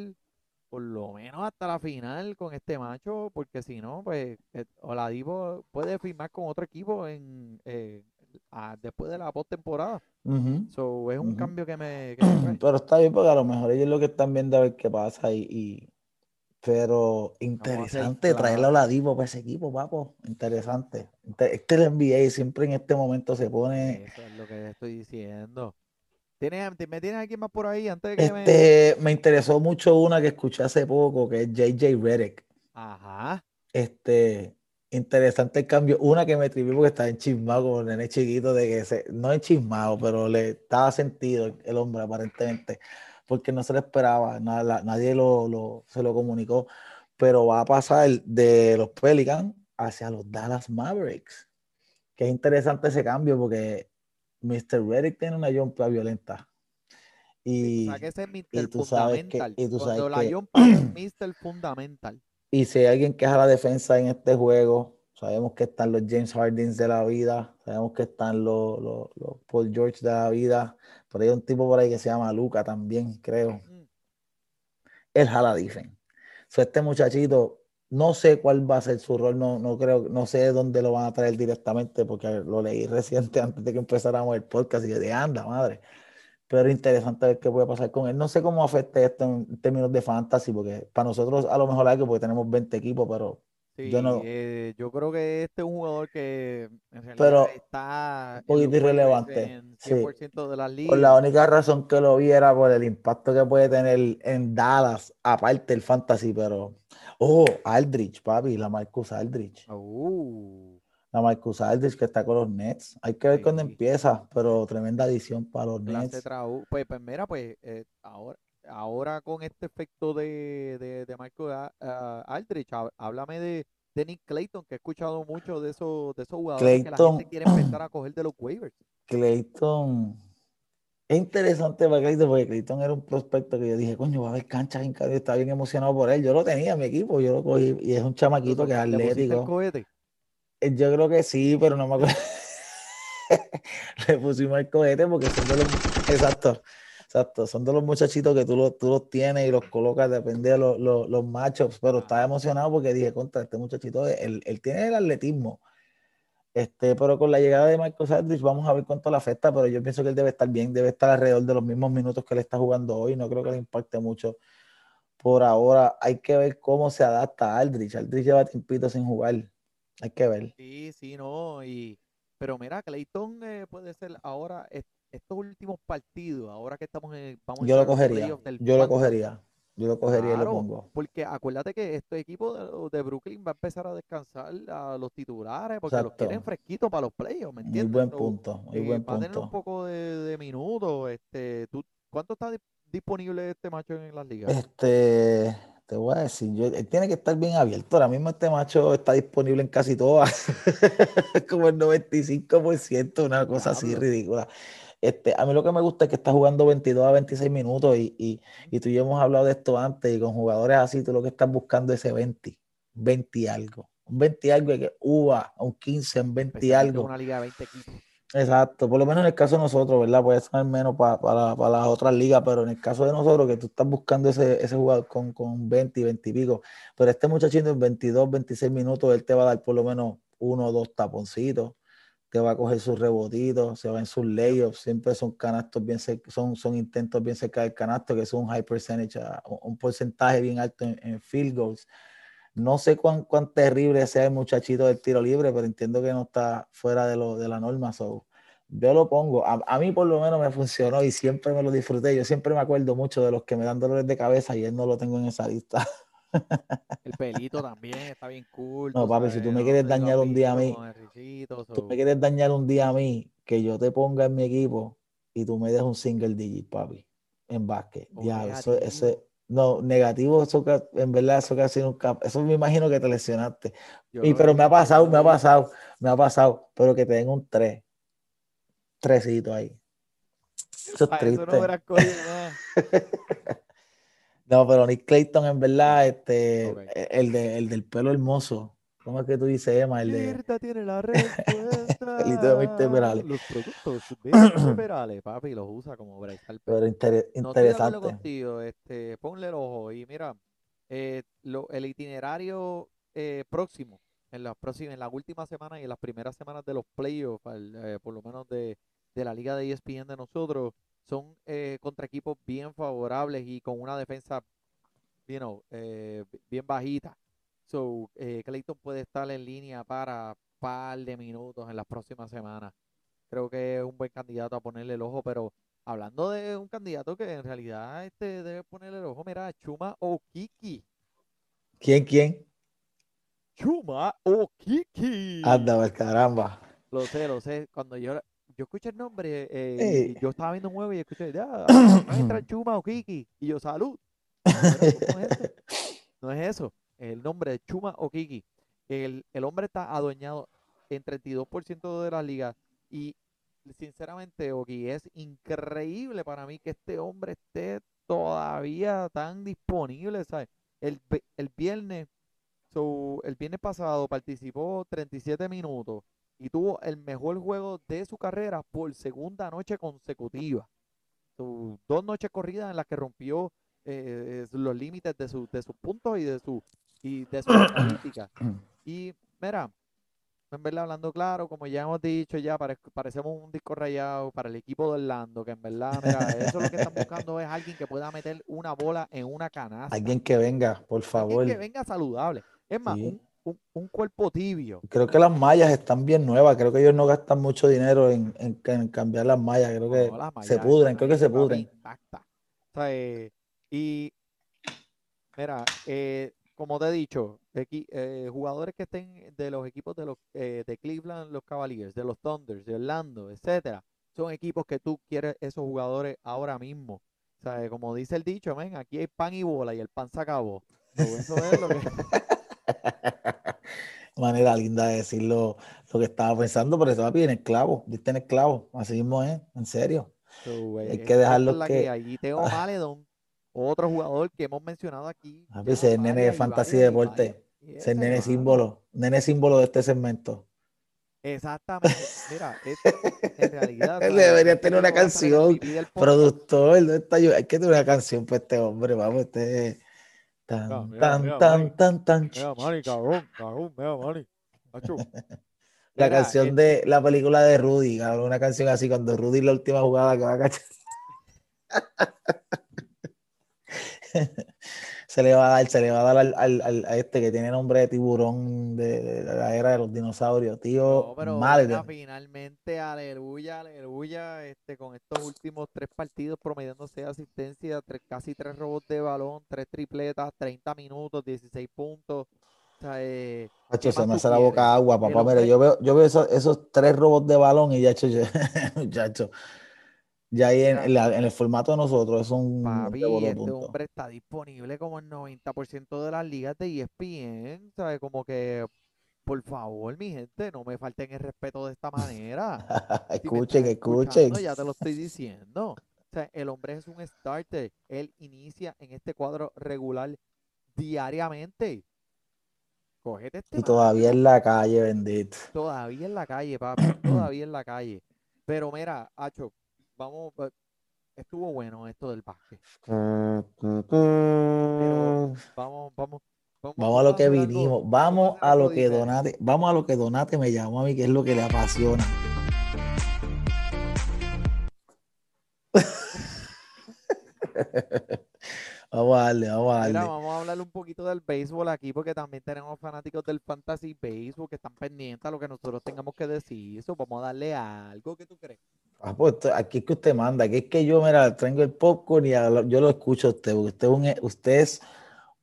por lo menos hasta la final con este macho, porque si no, pues eh, Oladipo puede firmar con otro equipo en eh, a- después de la postemporada. Ujú. So, es un cambio que me, que me trae. Pero está bien porque a lo mejor ellos lo que están viendo a ver qué pasa y, y- pero interesante traerle a. Oladipo para ese equipo, papo. Interesante. Inte- Este es el NBA siempre en este momento se pone. Eso es lo que estoy diciendo. ¿Tienes, ¿Me tienes alguien más por ahí antes de que me... Este, me interesó mucho una que escuché hace poco, que es JJ Redick. Ajá. Este, interesante el cambio. Una que me trivió porque estaba enchismado como el nene chiquito de que se, no enchismado, pero le daba sentido el, hombre aparentemente, porque no se lo esperaba, nada, nadie lo, lo- se lo comunicó, pero va a pasar de los Pelicans hacia los Dallas Mavericks, que es interesante ese cambio porque Mr. Redick tiene una jumpa violenta. Y, o sea, que ese es y tú sabes que- y tú Cuando sabes la que- es Mr. Fundamental. Y si hay alguien que es a la defensa en este juego, sabemos que están los James Hardins de la vida, sabemos que están los, los- los Paul George de la vida, pero hay un tipo por ahí que se llama Luca también, creo. Él jala defense. So, este muchachito, no sé cuál va a ser su rol, no, no creo, no sé dónde lo van a traer directamente, porque lo leí reciente antes de que empezáramos el podcast y yo dije, anda, madre. Pero interesante ver qué puede pasar con él. No sé cómo afecte esto en términos de fantasy, porque para nosotros a lo mejor hay que porque tenemos 20 equipos, pero Sí, Yo no- eh, yo creo que este es un jugador que en realidad Pero está un poquito irrelevante, en sí. 100% de las Por ligas. la única razón que lo vi era por el impacto que puede tener en Dallas, aparte el fantasy, pero. Oh, Aldrich, papi, la Marcus Aldrich. Uh, La Marcus Aldrich que está con los Nets. Hay que ver cuándo empieza, pero tremenda adición para los clase Nets. Pues, pues mira, pues eh, ahora, ahora con este efecto de, de, de Marco A- ah, Aldrich, há- háblame de, de Nick Clayton, que he escuchado mucho de esos, de esos jugadores que la gente Clayton. quiere empezar a coger de los waivers. Clayton. Es interesante para Clayton porque Clayton era un prospecto que yo dije, coño, va a haber canchas en Cali, estaba bien emocionado por él. Yo lo tenía en mi equipo, yo lo cogí y es un chamaquito que es ¿Le pusiste el atlético. cohete? Eh, Yo creo que sí, pero no me acuerdo. Le pusimos el cohete porque son de los. Exacto, exacto. Son de los muchachitos que tú los, tú los tienes y los colocas, depende de los, los, los matchups. Pero estaba emocionado porque dije, contra este muchachito, él, él tiene el atletismo. Este, pero con la llegada de Marcos Aldridge, vamos a ver cuánto le afecta. Pero yo pienso que él debe estar bien, debe estar alrededor de los mismos minutos que él está jugando hoy. No creo que le impacte mucho. Por ahora, hay que ver cómo se adapta a Aldridge. Aldridge lleva tiempito sin jugar. Hay que ver. Sí, sí, no. Y, pero mira, Clayton eh, puede ser ahora, est- estos últimos partidos, ahora que estamos en, vamos Yo lo a los cogería. Yo lo cogería. Yo lo cogería y lo pongo. Porque acuérdate que este equipo de, de Brooklyn va a empezar a descansar a los titulares porque los quieren fresquitos para los playoffs, ¿me Muy entiendes? buen So, punto. Muy eh, buen va a tener un punto. poco de, de minutos. Este, ¿tú, ¿Cuánto está di- disponible este macho en las ligas? Este, te voy a decir, yo, él tiene que estar bien abierto. Ahora mismo este macho está disponible en casi todas. Como el 95%, una cosa así ridícula. Este, a mí lo que me gusta es que está jugando 22 a 26 minutos y, y, y tú y yo hemos hablado de esto antes y con jugadores así tú lo que estás buscando es ese 20, 20 y algo. un 20 y algo, que uva, un 15, un 20 y Especialmente en algo. una liga de 20 equipos. Exacto, por lo menos en el caso de nosotros, ¿verdad? Puede ser menos pa- para, para las otras ligas, pero en el caso de nosotros, que tú estás buscando ese, ese jugador con, con 20 y 20 y pico, pero este muchachito en 22, 26 minutos, él te va a dar por lo menos uno o dos taponcitos, te va a coger sus rebotitos, se va en sus layups, siempre son canastos bien son, son intentos bien cerca del canasto, que es un high percentage, ah, un porcentaje bien alto en, en field goals. No sé cuán, cuán terrible sea el muchachito del tiro libre, pero entiendo que no está fuera de, lo, de la norma. So, yo lo pongo. A, a mí por lo menos me funcionó y siempre me lo disfruté. Yo siempre me acuerdo mucho de los que me dan dolores de cabeza y él no lo tengo en esa lista. El pelito también está bien cool. No, papi, si tú me quieres dañar un día a mí, Tú me quieres dañar un día a mí, que yo te ponga en mi equipo y tú me des un single digit, papi, en básquet. O Ya, eso, eso, negativo. no, negativo, eso en verdad, eso casi nunca, eso me imagino que te lesionaste. yo Y, pero me ha pasado, me ha pasado, me ha pasado, pero que te den un 3. Tresito ahí. Eso es Ah, eso no triste. hubiera cogido nada. No, pero Nick Clayton, en verdad, este, e- el, de, el del pelo hermoso. ¿Cómo es que tú dices, Emma? El de. Tiene la respuesta. Pelito de Mirta Perales. Los productos de Mirta Perales, papi, los usa como Bryce. Pero inter- No estoy de acuerdo interesante. contigo, este, ponle el ojo y mira, eh, lo- el itinerario eh, próximo, en las próximas, en las últimas semanas y en las primeras semanas de los playoffs, eh, por lo menos de, de la liga de ESPN de nosotros, son eh, contra equipos bien favorables y con una defensa, you know, eh, bi- bien bajita. So, eh, Clayton puede estar en línea para par de minutos en las próximas semanas. Creo que es un buen candidato a ponerle el ojo, pero hablando de un candidato que en realidad este debe ponerle el ojo, mira, Chuma Okiki. ¿Quién, quién? Chuma Okiki. Anda, caramba. Lo sé, lo sé. Cuando yo, yo escuché el nombre, eh, y- yo estaba viendo un juego y escuché, ya, maestra Chuma. Y yo, salud. Y yo, "Pero, ¿cómo es eso? No es eso. El nombre de Chuma Okiki. El, el hombre está adueñado en 32% de la liga. Y sinceramente, Oki, es increíble para mí que este hombre esté todavía tan disponible, ¿sabes? El, el viernes, so, el viernes pasado participó 37 minutos y tuvo el mejor juego de su carrera por segunda noche consecutiva. So, dos noches corridas en las que rompió eh, los límites de, su- de sus puntos y de su y de sus estadísticas. Y mira, en verdad hablando claro, como ya hemos dicho, ya pare- parecemos un disco rayado para el equipo de Orlando, que en verdad, mira, eso lo que están buscando es alguien que pueda meter una bola en una canasta. Alguien que venga, por Alguien favor. que venga saludable. Es más, Sí. un, un- un cuerpo tibio. Creo que las mallas están bien nuevas. Creo que ellos no gastan mucho dinero en, en- en cambiar las mallas. Creo que No, se pudren, creo que se pudren. O sea, eh, y mira, eh, como te he dicho, equi- eh, jugadores que estén de los equipos de los eh, de Cleveland, los Cavaliers, de los Thunders, de Orlando, etcétera, son equipos que tú quieres esos jugadores ahora mismo. O sea, como dice el dicho, ven, aquí hay pan y bola y el pan se acabó. So, eso es lo que Manera linda de decirlo lo que estaba pensando, pero eso va bien el clavo. Diste en el clavo. Así mismo es, en serio. So, eh, Hay que es la que- hay. Y Teo Maledon, otro jugador que hemos mencionado aquí. Ese es nene de varias y deporte. Y Ese ese, nene símbolo. Nene símbolo de este segmento. Exactamente. Mira, es, en realidad. Él debería Este tener una el canción. Productor, ¿dónde está yo? Hay que tener una canción para este hombre. Vamos, este. Tan, Ah, mira, tan, mira, tan, tan, tan. Mira, Manny, cabrón, cabrón, mira. Macho. La Mira, canción eh, de la película de Rudy, cabrón, una canción así cuando Rudy la última jugada que va a cachar. se le va a dar, se le va a dar al, al- al- a este que tiene nombre de tiburón de, de la era de los dinosaurios, tío No, pero mira, finalmente, aleluya, aleluya, este, con estos últimos tres partidos promediando seis asistencias, tres- casi tres robos de balón, tres tripletas, 30 minutos, 16 puntos. O sea, eh, Hacho, ¿qué se me hace la boca agua, papá. Mira, yo veo, yo veo esos, esos tres robos de balón y ya, muchacho, ya ahí en, Mira. en la- en el formato de nosotros es un Papi, este punto. hombre está disponible como el 90% de las ligas de ESPN, ¿sabes? Como que, por favor, mi gente, no me falten el respeto de esta manera. Si escuchen, escuchen. ya te lo estoy diciendo. O sea, el hombre es un starter. Él inicia en este cuadro regular diariamente. cógete este Y todavía en la calle, bendito. Todavía en la calle, papi. Todavía en la calle. Pero mira, Acho, vamos. Estuvo bueno esto del básquet. Pero vamos, vamos. Vamos a lo que vinimos, vamos a lo que. Donate, vamos a lo que Donate me llamó a mí, que es lo que le apasiona. Vamos a darle, vamos a Mira, darle. vamos a hablar un poquito del béisbol aquí porque también tenemos fanáticos del fantasy béisbol que están pendientes a lo que nosotros tengamos que decir. Eso, vamos a darle algo que tú crees. Ah, pues, aquí es que usted manda, aquí es que yo, mira, traigo el popcorn y a yo lo escucho a usted, porque usted es un, e, usted es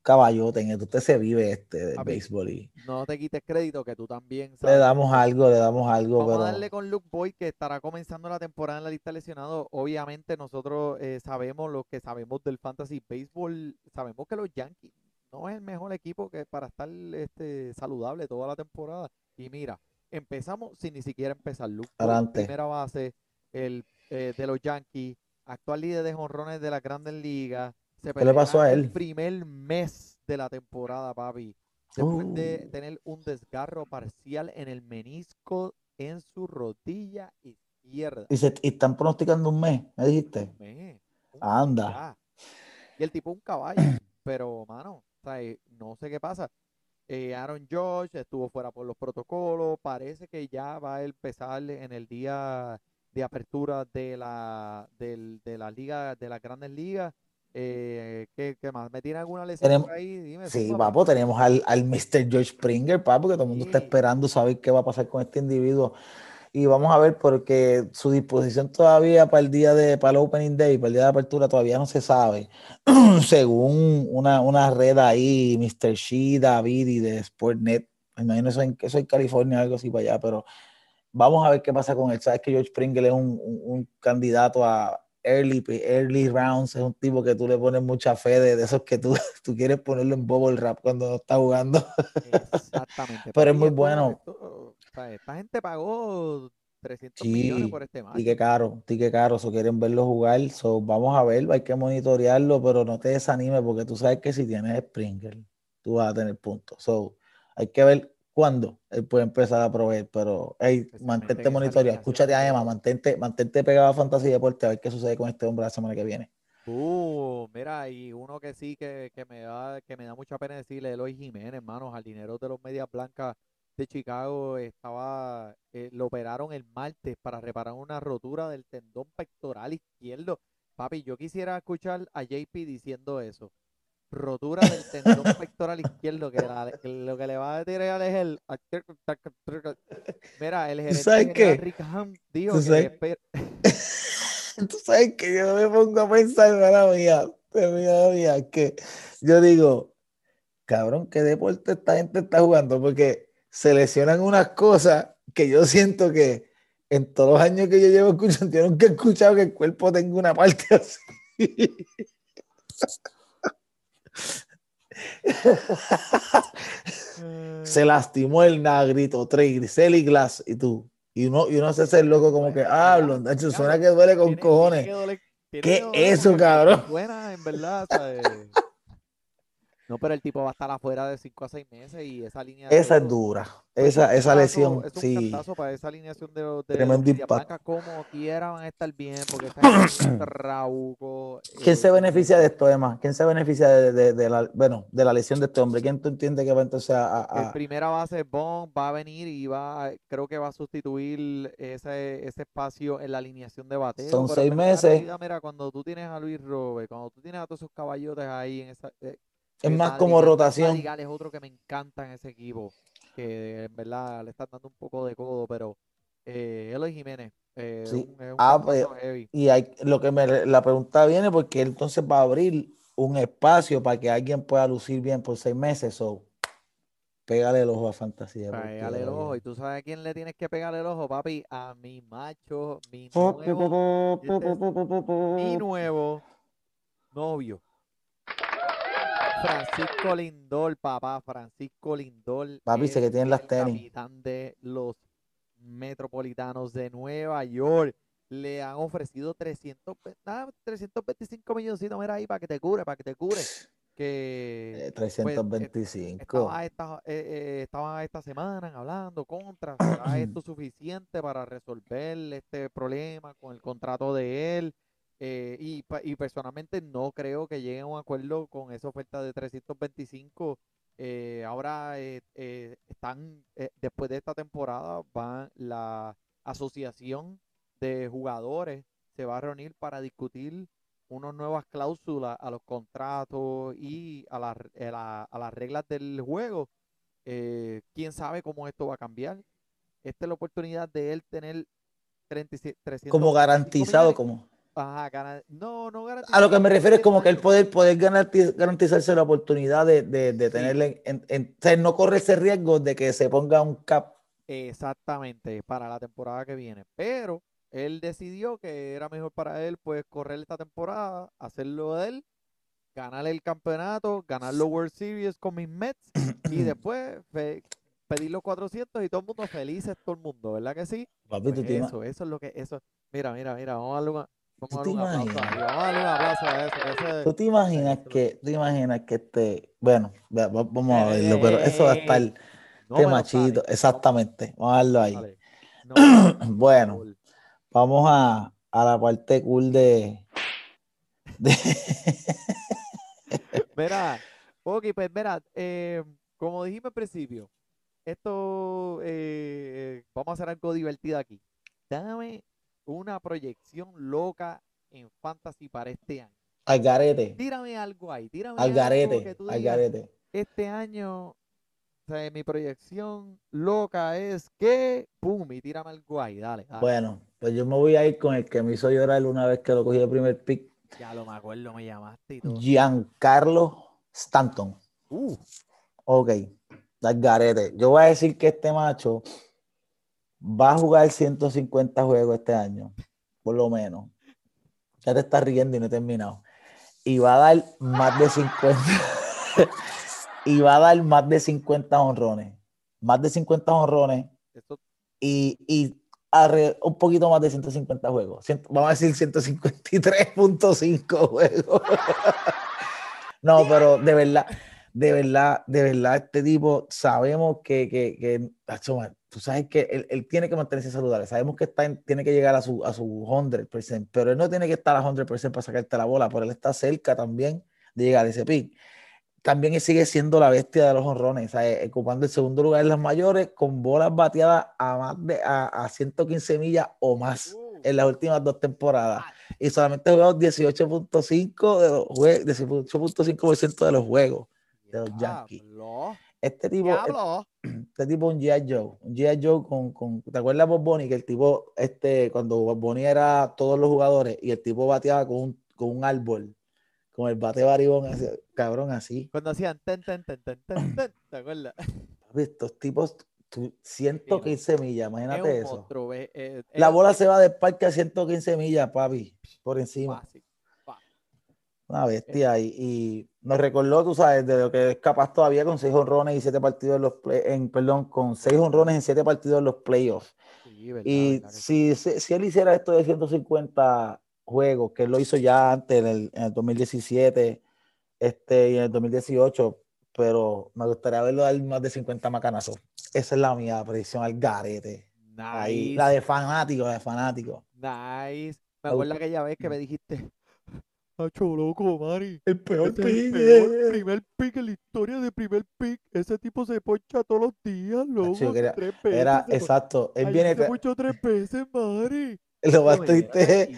caballote en esto, usted se vive este del béisbol y No te quites crédito que tú también le sabes. damos algo, le damos algo, Vamos pero a darle con Luke Boyd que estará comenzando la temporada en la lista de lesionados. Obviamente nosotros eh, sabemos lo que sabemos del fantasy baseball, sabemos que los Yankees no es el mejor equipo que para estar este saludable toda la temporada. Y mira, empezamos sin ni siquiera empezar. Luke Boyd, primera base el eh, de los Yankees, actual líder de jonrones de las Grandes Ligas. Se ¿Qué le pasó a el él? primer mes de la temporada, papi. Después de Uh. tener un desgarro parcial en el menisco en su rodilla izquierda. y, se, y están pronosticando un mes, me dijiste. Un Anda. ya. Y el tipo un caballo, pero mano, eh, no sé qué pasa. Eh, Aaron George estuvo fuera por los protocolos, parece que ya va a empezar en el día de apertura de la del- de la liga de las grandes ligas. Eh, ¿qué, qué más? ¿Me tiene alguna lesión Tenemos- por ahí? Dime, Sí, zúmbame. papo, tenemos al, al Mr. George Springer, papo, que todo el mundo está Sí. esperando saber qué va a pasar con este individuo. Y vamos a ver, porque su disposición todavía para el día de, para el Opening Day, para el día de apertura, todavía no se sabe. Según una, una red ahí, Mr. Shi, David y de Sportnet, me imagino eso en, eso en California, algo así para allá, pero vamos a ver qué pasa con él. Sabes que George Springer es un, un- un candidato a early, early rounds, es un tipo que tú le pones mucha fe de, de esos que tú, tú quieres ponerlo en bubble wrap cuando no está jugando. Exactamente. Pero es muy bueno. esto, esta gente pagó 300 millones por este macho. Tique caro, tique caro, so quieren verlo jugar, so vamos a ver, hay que monitorearlo, pero no te desanimes porque tú sabes que si tienes Springer, tú vas a tener puntos. So, hay que ver cuándo él puede empezar a proveer, pero hey, mantente monitoreado, escúchate a Emma, mantente, mantente pegado a Fantasy Deporte a ver qué sucede con este hombre la semana que viene. Uh, mira, y uno que sí que, que me da que me da mucha pena decirle, Eloy Jiménez, hermano, jardinero de los Medias Blancas de Chicago, estaba, eh, lo operaron el martes para reparar una rotura del tendón pectoral izquierdo. Papi, yo quisiera escuchar a JP diciendo eso. Rotura del tendón pectoral izquierdo, que, la- que lo que le va a tirar es el... Mira, el gerente sabes qué? Rick dijo ¿Tú que sabes? esper- Tú sabes que yo me pongo a pensar, hermana mía, hermana mía, que yo digo, cabrón, ¿qué deporte esta gente está jugando? Porque seleccionan unas cosas que yo siento que en todos los años que yo llevo escuchando, yo nunca he escuchado que el cuerpo tenga una parte así. Se lastimó el nagrito, Trey, Grisel y Glass, y tú. Y uno, y uno se hace el loco como que, ah, suena que duele con cojones. ¿Qué eso, cabrón? Suena, en verdad, ¿sabes? No, pero el tipo va a estar afuera de 5 a 6 meses y esa línea de Esa es juego dura. es Esa, un esa cantazo- lesión, es un sí. para esa alineación de, los- de los Tremendo impacto. Como quiera van a estar bien, porque es Trauco, ¿Quién eh, se beneficia de esto, Emma? ¿Quién se beneficia de, de- de la, bueno, de la lesión de este hombre? ¿Quién tú entiendes que va entonces a, a- El primera base Bond va a venir y va, creo que va a sustituir ese, ese espacio en la alineación de bateo. Son pero seis meses. realidad, mira, cuando tú tienes a Luis Robert, cuando tú tienes a todos esos caballotes ahí en esa, eh, es más como rotación? Es otro que me encanta en ese equipo, que en verdad le están dando un poco de codo, pero eh, Eloy Jiménez eh, Sí. un, es un Ah, pues, heavy. Y hay, lo que me, la pregunta viene porque él entonces va a abrir un espacio para que alguien pueda lucir bien por seis meses. So, pégale el ojo a Fantasía. Pégale el ojo, y tú sabes a quién le tienes que pegarle el ojo, papi, a mi macho, mi nuevo, y este es mi nuevo novio. Francisco Lindor, papá, Francisco Lindor. Papi, sé que tienen las tenis. capitán de los Metropolitanos de Nueva York. Le han ofrecido 300, pe- nada, 325 milloncitos, mira ahí, para que te cure, para que te cure. que Eh, pues, eh, 325. estaba esta, eh, eh, estaban esta semana hablando contra, ¿será esto suficiente para resolver este problema con el contrato de él? Eh, y, y personalmente no creo que lleguen a un acuerdo con esa oferta de 325. Eh, ahora eh, eh, están, eh, después de esta temporada, va la asociación de jugadores se va a reunir para discutir unas nuevas cláusulas a los contratos y a, la- a las reglas del juego. Eh, quién sabe cómo esto va a cambiar. Esta es la oportunidad de él tener 37 325 Como garantizado, millones. como. Ajá, gana- no, no A lo que me refiero es como que él poder, poder garanti- garantizarse la oportunidad de, de, tenerle, en, en- o sea, no corre ese riesgo de que se ponga un cap. Exactamente, para la temporada que viene. Pero él decidió que era mejor para él, pues, correr esta temporada, hacerlo de él, ganar el campeonato, ganar los World Series con mis Mets y después pedir los 400 y todo el mundo felices, todo el mundo, ¿verdad que sí? Pues eso, eso es lo que, eso, mira, mira, mira, vamos a darle, una- vamos a ¿Tú te imaginas? ¿Tú te imaginas que, tú imaginas que este, bueno, vamos a verlo, pero ey, eso va a ey, estar, ey, no este machito, exactamente, vamos a darlo ahí. No, Bueno, vamos a, a la parte cool de, de Mira, ok, pues mira, eh, como dijimos al principio, esto, eh, vamos a hacer algo divertido aquí. Dame una proyección loca en Fantasy para este año. al garete, Tírame algo ahí, tírame al algo que garete, tú al digas, garete. este año, o sea, mi proyección loca es que, pum, y tírame algo ahí, dale, dale. Bueno, pues yo me voy a ir con el que me hizo llorar una vez que lo cogí el primer pick, Ya lo me acuerdo, me llamaste y todo. Giancarlo Stanton. Uh, Ok, al garete. Yo voy a decir que este macho va a jugar 150 juegos este año, por lo menos. Ya te estás riendo y no he terminado. Y va a dar más de 50. y va a dar más de 50 honrones. Más de 50 honrones y, y alre- un poquito más de 150 juegos. Cien- vamos a decir 153.5 juegos. no, pero de verdad, de verdad, de verdad, este tipo sabemos que, que, que tú sabes que él, él tiene que mantenerse saludable. Sabemos que está en- tiene que llegar a su, a su 100%, pero él no tiene que estar a 100% para sacarte la bola, pero él está cerca también de llegar a ese pick también él sigue siendo la bestia de los honrones, ¿sabes? ocupando el segundo lugar en las mayores con bolas bateadas a más de a, a 115 millas o más uh, en las últimas dos temporadas. Y solamente ha jugado 18.5 de los jue- 18.5% de los juegos. De los Yankees. Este tipo, este tipo un G.I. Joe, un G.I. Joe con, con, ¿te acuerdas Bob Bonnie? Que el tipo, este, cuando Bob Bonnie era todos los jugadores y el tipo bateaba con un, con un árbol, con el bate baribón, así, cabrón, así. Cuando hacían ten, ten, ten, ten, ten, ten, ¿te acuerdas? Estos tipos, tú- 115 millas, imagínate eso. monstruo, ve, eh, La bola se va del parque a 115 millas, papi, por encima. fácil. Una bestia. Y, y nos recordó, tú sabes, de lo que es capaz todavía con 6 honrones y 7 partidos en los play- en, perdón, con 6 honrones en 7 partidos en los playoffs. Sí, verdad, Y verdad si, si, si él hiciera esto de 150 juegos, que él lo hizo ya antes, en el, en el 2017 este, y en el 2018, pero me gustaría verlo dar más de 50 macanazos. Esa es la mía predicción al garete. Ahí, Nice, la de fanático, la de fanático. nice. Me acuerdo aquella vez que me dijiste, Hacho loco, Mari. El peor Este es el pick, peor primer pick en la historia de primer pick. Ese tipo se poncha todos los días, loco. quería- tres veces. Era exacto. Él viene. se ponchó tres veces, Mari. Lo más triste es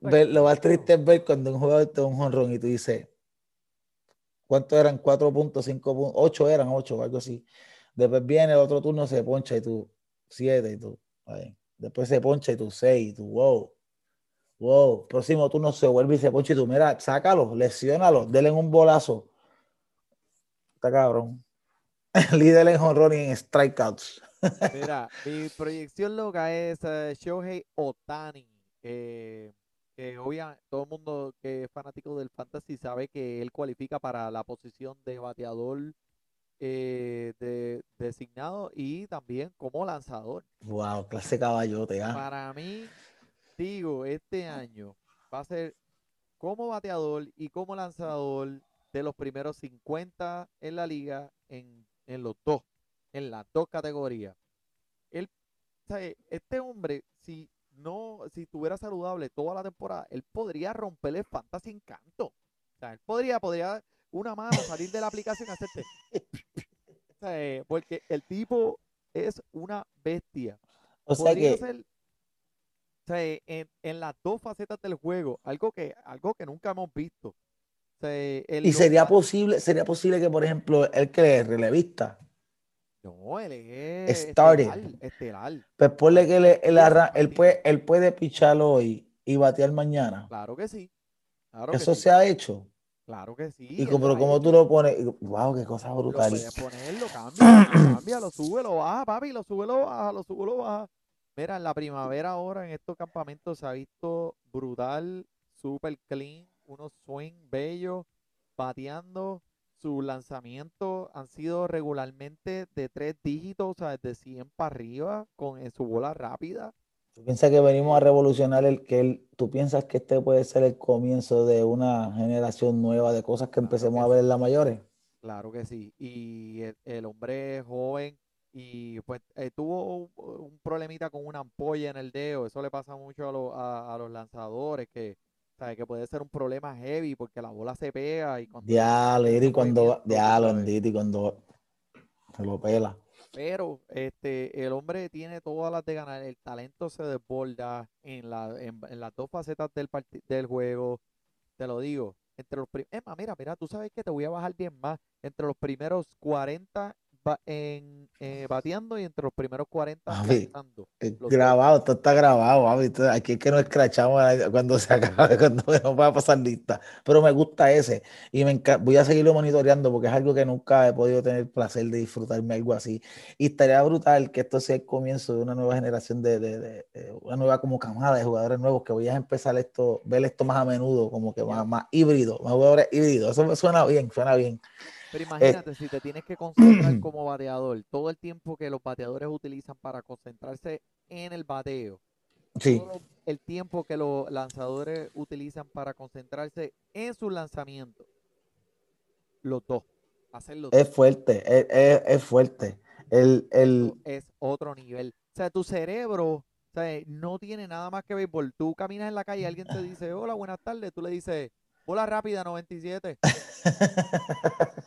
ver, lo más triste es ver cuando un jugador te da un jonrón y tú dices, ¿cuántos eran? 4.5 puntos, 8 eran 8 o algo así. Después viene el otro turno, se poncha y tú 7 y tú. ahí. Después se poncha y tú 6 y tú, wow. Wow. Próximo turno se vuelve y se y tú, mira, sácalo, lesiónalo, denle un bolazo. Está cabrón. Líder en jonrón y en strikeouts. Mira, mi proyección loca es eh, Shohei Otani. eh, obviamente todo el mundo que es fanático del fantasy sabe que él cualifica para la posición de bateador eh, de, designado y también como lanzador. Wow, clase caballote, ¿ah? Para mí, digo, este año va a ser como bateador y como lanzador de los primeros 50 en la liga en, en los dos, en las dos categorías. Él, sea, este hombre, si no, si estuviera saludable toda la temporada, él podría romperle el fantasy encanto. O sea, él podría, podría una mano salir de la aplicación y hacerte. O sea, eh, porque el tipo es una bestia. O sea Podría que, ser, sea, en, en las dos facetas del juego, algo que, algo que nunca hemos visto. O sea, el y sería posible, sería posible que, por ejemplo, el que es relevista, No, él es Started. estelar, estelar. pues ponle que él, él, arran- él puede, él puede pichar hoy y batear mañana. Claro que sí. Claro que Eso sí. se ha hecho. Claro que sí. Y él como, como tú lo pones, wow, qué cosa Lo brutal. puedes poner, lo cambia, lo cambia, lo sube, lo baja, papi, lo sube, lo baja, lo sube, lo baja. Mira, la primavera ahora en estos campamentos se ha visto brutal, super clean, unos swing bellos, bateando. Sus lanzamientos han sido regularmente de tres dígitos, o sea, de 100 para arriba, con su bola rápida. ¿Tú piensas que venimos a revolucionar el que él, tú piensas que este puede ser el comienzo de una generación nueva de cosas que Claro empecemos que a ver en las mayores? Claro que sí. Y el, el hombre joven y pues eh, tuvo un, problemita con una ampolla en el dedo. Eso le pasa mucho a, los a, a los lanzadores, que, ¿sabes? que puede ser un problema heavy porque la bola se pega y cuando Diablo, esos cuando, diablo. Nditi, cuando se lo pela. Pero este, el hombre tiene todas las de ganar. El talento se desborda en, la, en, en las dos facetas del, del juego. Te lo digo. Entre los más, mira, mira, tú sabes que te voy a bajar 10 más. Entre los primeros 40 ba- en, eh, bateando y entre los primeros 40 Papi, lanzando. Eh, Los. Grabado, esto está grabado, Aquí es que nos escrachamos cuando se acabe, cuando nos va a pasar lista. Pero me gusta ese y me voy a seguirlo monitoreando porque es algo que nunca he podido tener el placer de disfrutarme algo así. Y estaría brutal que esto sea el comienzo de una nueva generación de, de- de- de una nueva como camada de jugadores nuevos que voy a empezar esto, ver esto más a menudo, como que más, más híbrido, más jugadores híbridos. Eso me suena bien, suena bien. Pero imagínate, si te tienes que concentrar como bateador, todo el tiempo que los bateadores utilizan para concentrarse en el bateo, Sí, todo el tiempo que los lanzadores utilizan para concentrarse en su lanzamiento. Los dos. Hacer los es fuerte, es, es- es fuerte. El, el, es otro nivel. O sea, tu cerebro o sea, no tiene nada más que ver. Por tú caminas en la calle y alguien te dice, hola, buenas tardes. Tú le dices, bola rápida 97.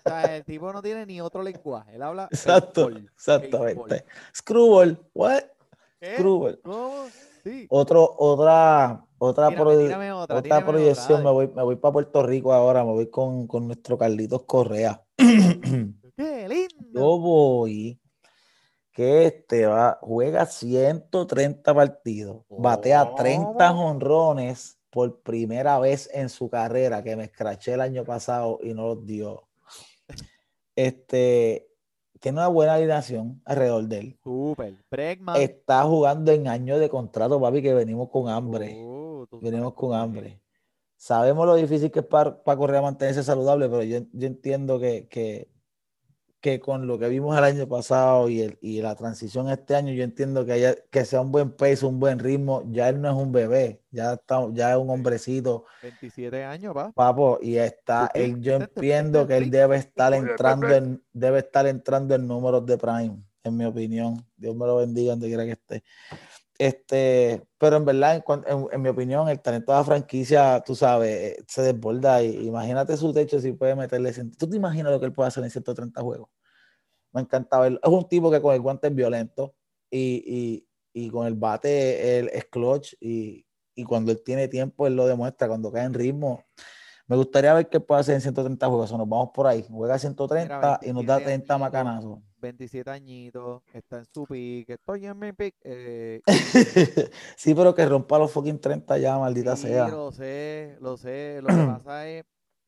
O sea, el tipo no tiene ni otro lenguaje. Él habla Exacto, exactamente. Screwball, what? ¿Qué? Screwball. ¿Cómo? Sí. Otro, otra, otra, Tírame, otra, otra tírame otra, proyección, me voy, me voy para Puerto Rico ahora, me voy con, con nuestro Carlitos Correa. ¡Qué lindo! Yo voy que este va, juega 130 partidos, batea 30 ¿Cómo? jonrones por primera vez en su carrera, que me escraché el año pasado y no los dio. Este, tiene una buena alineación alrededor de él. Bregman. Está jugando en año de contrato, papi, que venimos con hambre. Tú Venimos con hambre. Sabemos lo difícil que es para, Correa mantenerse saludable, pero yo, yo entiendo que, que, que con lo que vimos el año pasado y, el, y la transición este año, yo entiendo que, haya, que sea un buen pace, un buen ritmo. Ya él no es un bebé, ya, está, ya es un hombrecito, 27 años, va. papo, y está, él, yo entiendo que él debe estar entrando en, debe estar entrando en números de prime, en mi opinión. Dios me lo bendiga donde quiera que esté. Este, pero en verdad, en, en- en mi opinión, el talento de la franquicia, tú sabes, eh, se desborda. Y, imagínate su techo si puede meterle. ¿Tú te imaginas lo que él puede hacer en 130 juegos? Me encanta verlo. Es un tipo que con el guante es violento y, y, y con el bate él es clutch y, y cuando él tiene tiempo, él lo demuestra. Cuando cae en ritmo, me gustaría ver qué puede hacer en 130 juegos. O nos vamos por ahí. Juega 130 y nos da 27 30 añitos. macanazos. 27 añitos, está en su pick, estoy en mi pick. Eh, sí, pero que rompa los fucking 30 ya, maldita sí, sea. lo sé, lo sé. Lo que pasa es,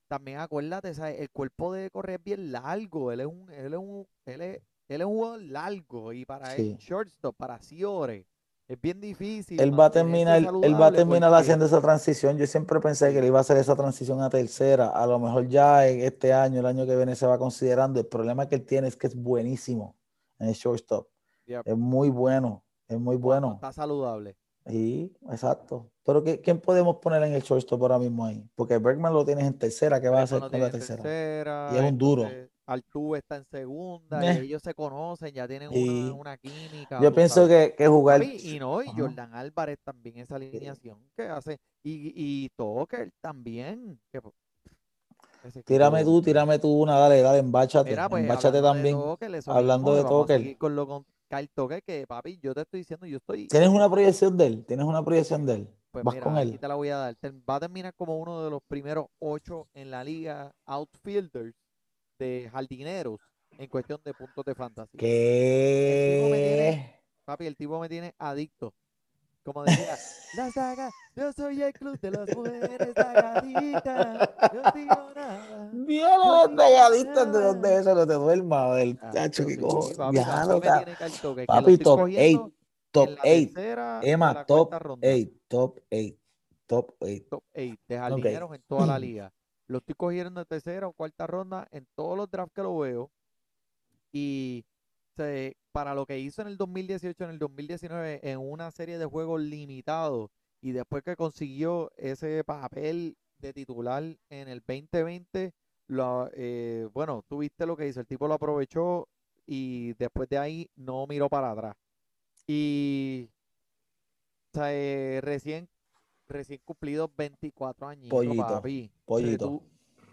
también acuérdate, ¿sabes? el cuerpo de correr es bien largo. Él es un, él es un, él es, él es un jugador largo y para Sí. él, shortstop, para Ciore, es bien difícil. Él va a terminar, él va a terminar porque- haciendo esa transición. Yo siempre pensé que él iba a hacer esa transición a tercera. A lo mejor ya este año, el año que viene, se va considerando. El problema que él tiene es que es buenísimo en el shortstop. Yep. Es muy bueno, es muy bueno. Está saludable. Sí, exacto. Pero ¿qué- ¿quién podemos poner en el shortstop ahora mismo ahí? Porque Bergman lo tienes en tercera, ¿qué va a hacer con la tercera? tercera, Y es un duro. entonces Altuve está en segunda Eh. y ellos se conocen, ya tienen Y una, una química. Yo pienso que, que jugar. Y no, y Ajá. Jordan Álvarez también, esa alineación que hace. Y, y Tucker también. que, Tírame tú, tírame tú una, dale, dale, embáchate. Mira, pues, embáchate hablando también. De hablando de Tucker. seguir Con lo con Kyle Tucker, que papi, yo te estoy diciendo, yo estoy. ¿Tienes una proyección de él? ¿Tienes una proyección de él? Pues ¿Vas mira, con aquí él? te la voy a dar. Va a terminar como uno de los primeros ocho en la liga outfielders de jardineros en cuestión de puntos de fantasy. tipo me tiene- ¿Qué? Papi, el tipo me tiene adicto. Como decía, la saga, yo soy el club de las mujeres sagaditas, yo digo nada. Dios, los de donde eso no te duerma, Ah, cacho yo que cojo. papi, estoy top cogiendo 8, top en la 8. tercera y Emma, top cuarta ronda. 8, top 8, top 8. top 8 de jardineros en toda la liga. Lo estoy cogiendo en tercera o cuarta ronda en todos los drafts que lo veo. Y se- para lo que hizo en el 2018, en el 2019, en una serie de juegos limitados, y después que consiguió ese papel de titular en el 2020, lo, eh, bueno, tú viste lo que hizo, el tipo lo aprovechó y después de ahí no miró para atrás. Y o eh, recién, recién cumplidos 24 años, Pollito, papi. pollito. Redu-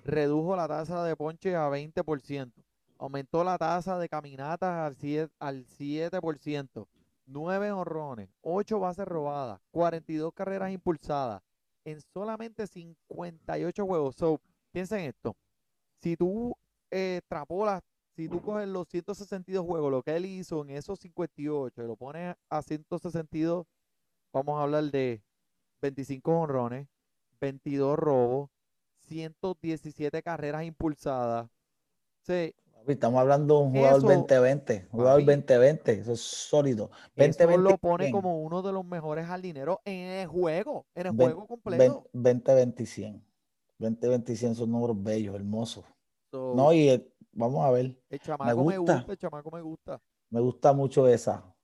redujo la tasa de ponche a 20%. Aumentó la tasa de caminatas al 7%, al 7%. 9 honrones, 8 bases robadas, 42 carreras impulsadas en solamente 58 juegos. So, piensa en esto. Si tú eh, extrapolas, si tú coges los 162 juegos, lo que él hizo en esos 58 y lo pones a 162, vamos a hablar de 25 honrones, 22 robos, 117 carreras impulsadas. Sí, Estamos hablando de un jugador Eso, 2020, un jugador papi, 2020, eso es sólido. eso 2020 lo pone como uno de los mejores jardineros en el juego, en el juego completo. 2020 100. 2020 100 son números bellos, hermosos. So, No, y el- vamos a ver, el chamaco me gusta. gusta, el chamaco me gusta. me gusta mucho esa.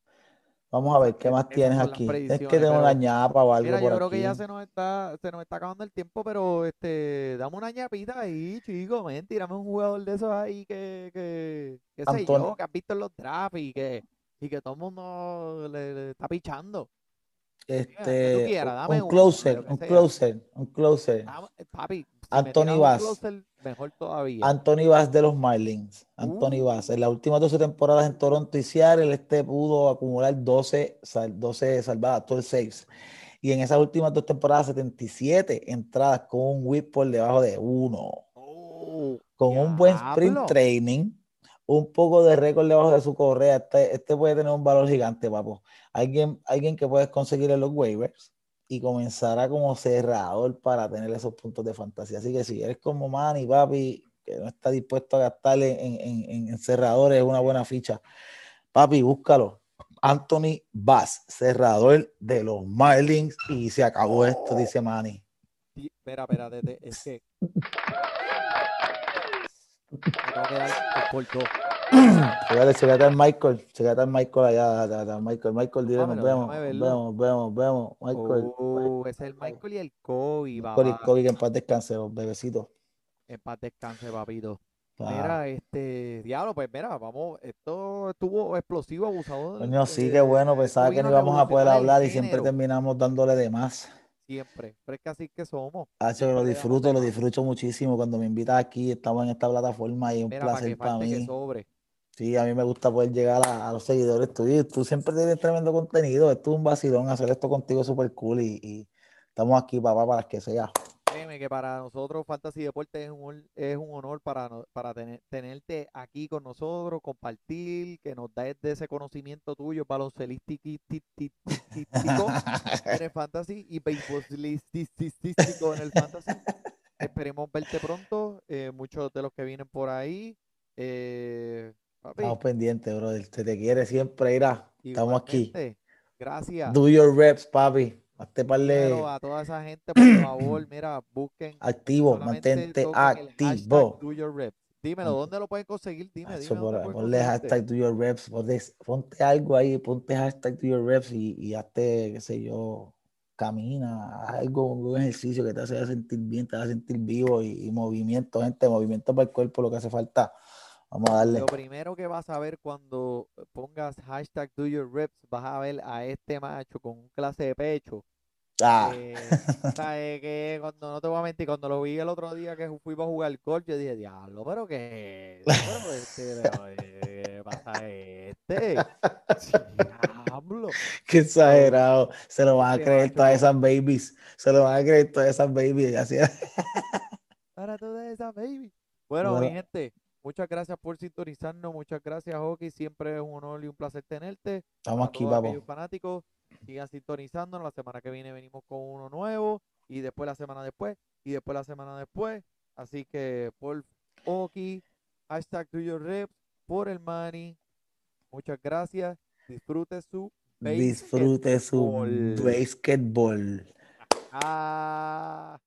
Vamos a ver qué Es- más tienes aquí. Es que tengo una ñapa o algo Mira, yo por creo que ya aquí. se nos está, se nos está acabando el tiempo, pero este, dame una ñapita ahí, chico, men, tírame un jugador de esos ahí que, que, qué sé yo, que has visto en los drafts y que, y que todo el mundo le, le está pichando. Este, quieras, un- dame un uno, closer, un closer, un closer. Me Anthony un Bass. closer, mejor todavía. Anthony Bass de los Marlins. Anthony Uh. Bass. En las últimas 12 temporadas en Toronto y Seattle, este pudo acumular 12, sal- 12 salvadas, 12 saves. Y en esas últimas dos temporadas, 77 entradas con un whip por debajo de 1. Oh, Con un buen sprint diablo. training, un poco de récord debajo de su correa. Este, este puede tener un valor gigante, papo. Alguien, alguien que puedes conseguir en los waivers y comenzará como cerrador para tener esos puntos de fantasía. Así que si eres como Manny, papi, que no está dispuesto a gastarle en, en, cerradores, es una buena ficha. Papi, búscalo. Anthony Bass, cerrador de los Marlins, y se acabó esto, dice Manny. Espera, espera, es. Chécate, chécate al Michael, chécate al Michael allá, allá, allá, Michael, Michael, dile, nos vemos, vemos, vemos, vemos, Michael, ese es el Michael y el Kobe, Michael y papá. Kobe, que en paz descanse, los bebecitos. En paz descanse, papito. Ah, Mira, este, diablo, pues mira, vamos, esto estuvo explosivo, abusador. coño, sí, eh, qué bueno, pensaba que no íbamos a poder hablar y siempre terminamos dándole de más. Siempre, pero es que así que somos. Hacho, Siempre lo disfruto, lo disfruto muchísimo cuando me invitas aquí, estamos en esta plataforma y es un Mira, placer para que mí. sobre. Sí, a mí me gusta poder llegar a, a los seguidores tuyos. Tú siempre tienes tremendo contenido. Esto es un vacilón. Hacer esto contigo es súper cool y, y estamos aquí, papá, para que sea. Créeme que para nosotros Fantasy Deportes es un, es un honor para, para tener, tenerte aquí con nosotros, compartir, que nos des de ese conocimiento tuyo baloncelístico en el fantasy y beisbolístico en el fantasy. Esperemos verte pronto, eh, muchos de los que vienen por ahí. Eh, papi, Estamos pendientes, brother. Se te quiere siempre, irá. Estamos aquí. Gracias. Do your reps, papi. Hazte a toda esa gente, por favor, mira, busquen activo, mantente activo. do your reps. dímelo, ¿dónde lo pueden conseguir? Dime, por- ¿dónde pueden ponle hashtag do your reps, ponte, ponte algo ahí, ponte hashtag do your reps y, y hazte, qué sé yo, camina, haz algo, un ejercicio que te hace sentir bien, te hace sentir vivo y, y movimiento, gente, movimiento para el cuerpo, lo que hace falta. Vamos a darle. Lo primero que vas a ver cuando pongas hashtag do your reps, vas a ver a este macho con un clase de pecho. Ah, eh, ¿sabes qué? Cuando no te voy a mentir, cuando lo vi el otro día que fuimos a jugar golf, yo dije, diablo, pero qué, pero este, eh, ¿qué pasa este? Diablo. qué exagerado. Se lo van a Este creer todas esas babies. Se lo van a creer todas esas babies. Así. Para toda esa baby. Bueno, mi Bueno. gente, muchas gracias por sintonizarnos, muchas gracias, Hockey. Siempre es un honor y un placer tenerte. Estamos aquí, aquellos fanáticos, sigan sintonizándonos. La semana que viene venimos con uno nuevo y después la semana después y después la semana después. Así que por Oki, hashtag do your reps, por el money. Muchas gracias. Disfrute su Disfrute su basketball. basketball. Ah.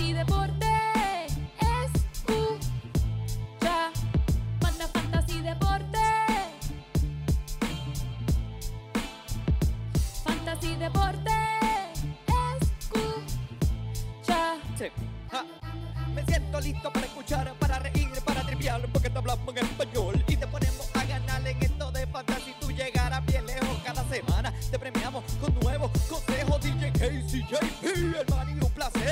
y deporte escucha manda fantasy deporte fantasy deporte escucha sí. ja. me siento listo para escuchar para reír para triviar porque te hablamos en español. Y te ponemos a ganar en esto de fantasy tú llegarás bien lejos cada semana te premiamos con nuevos consejos. DJ KCJP hermano y un placer.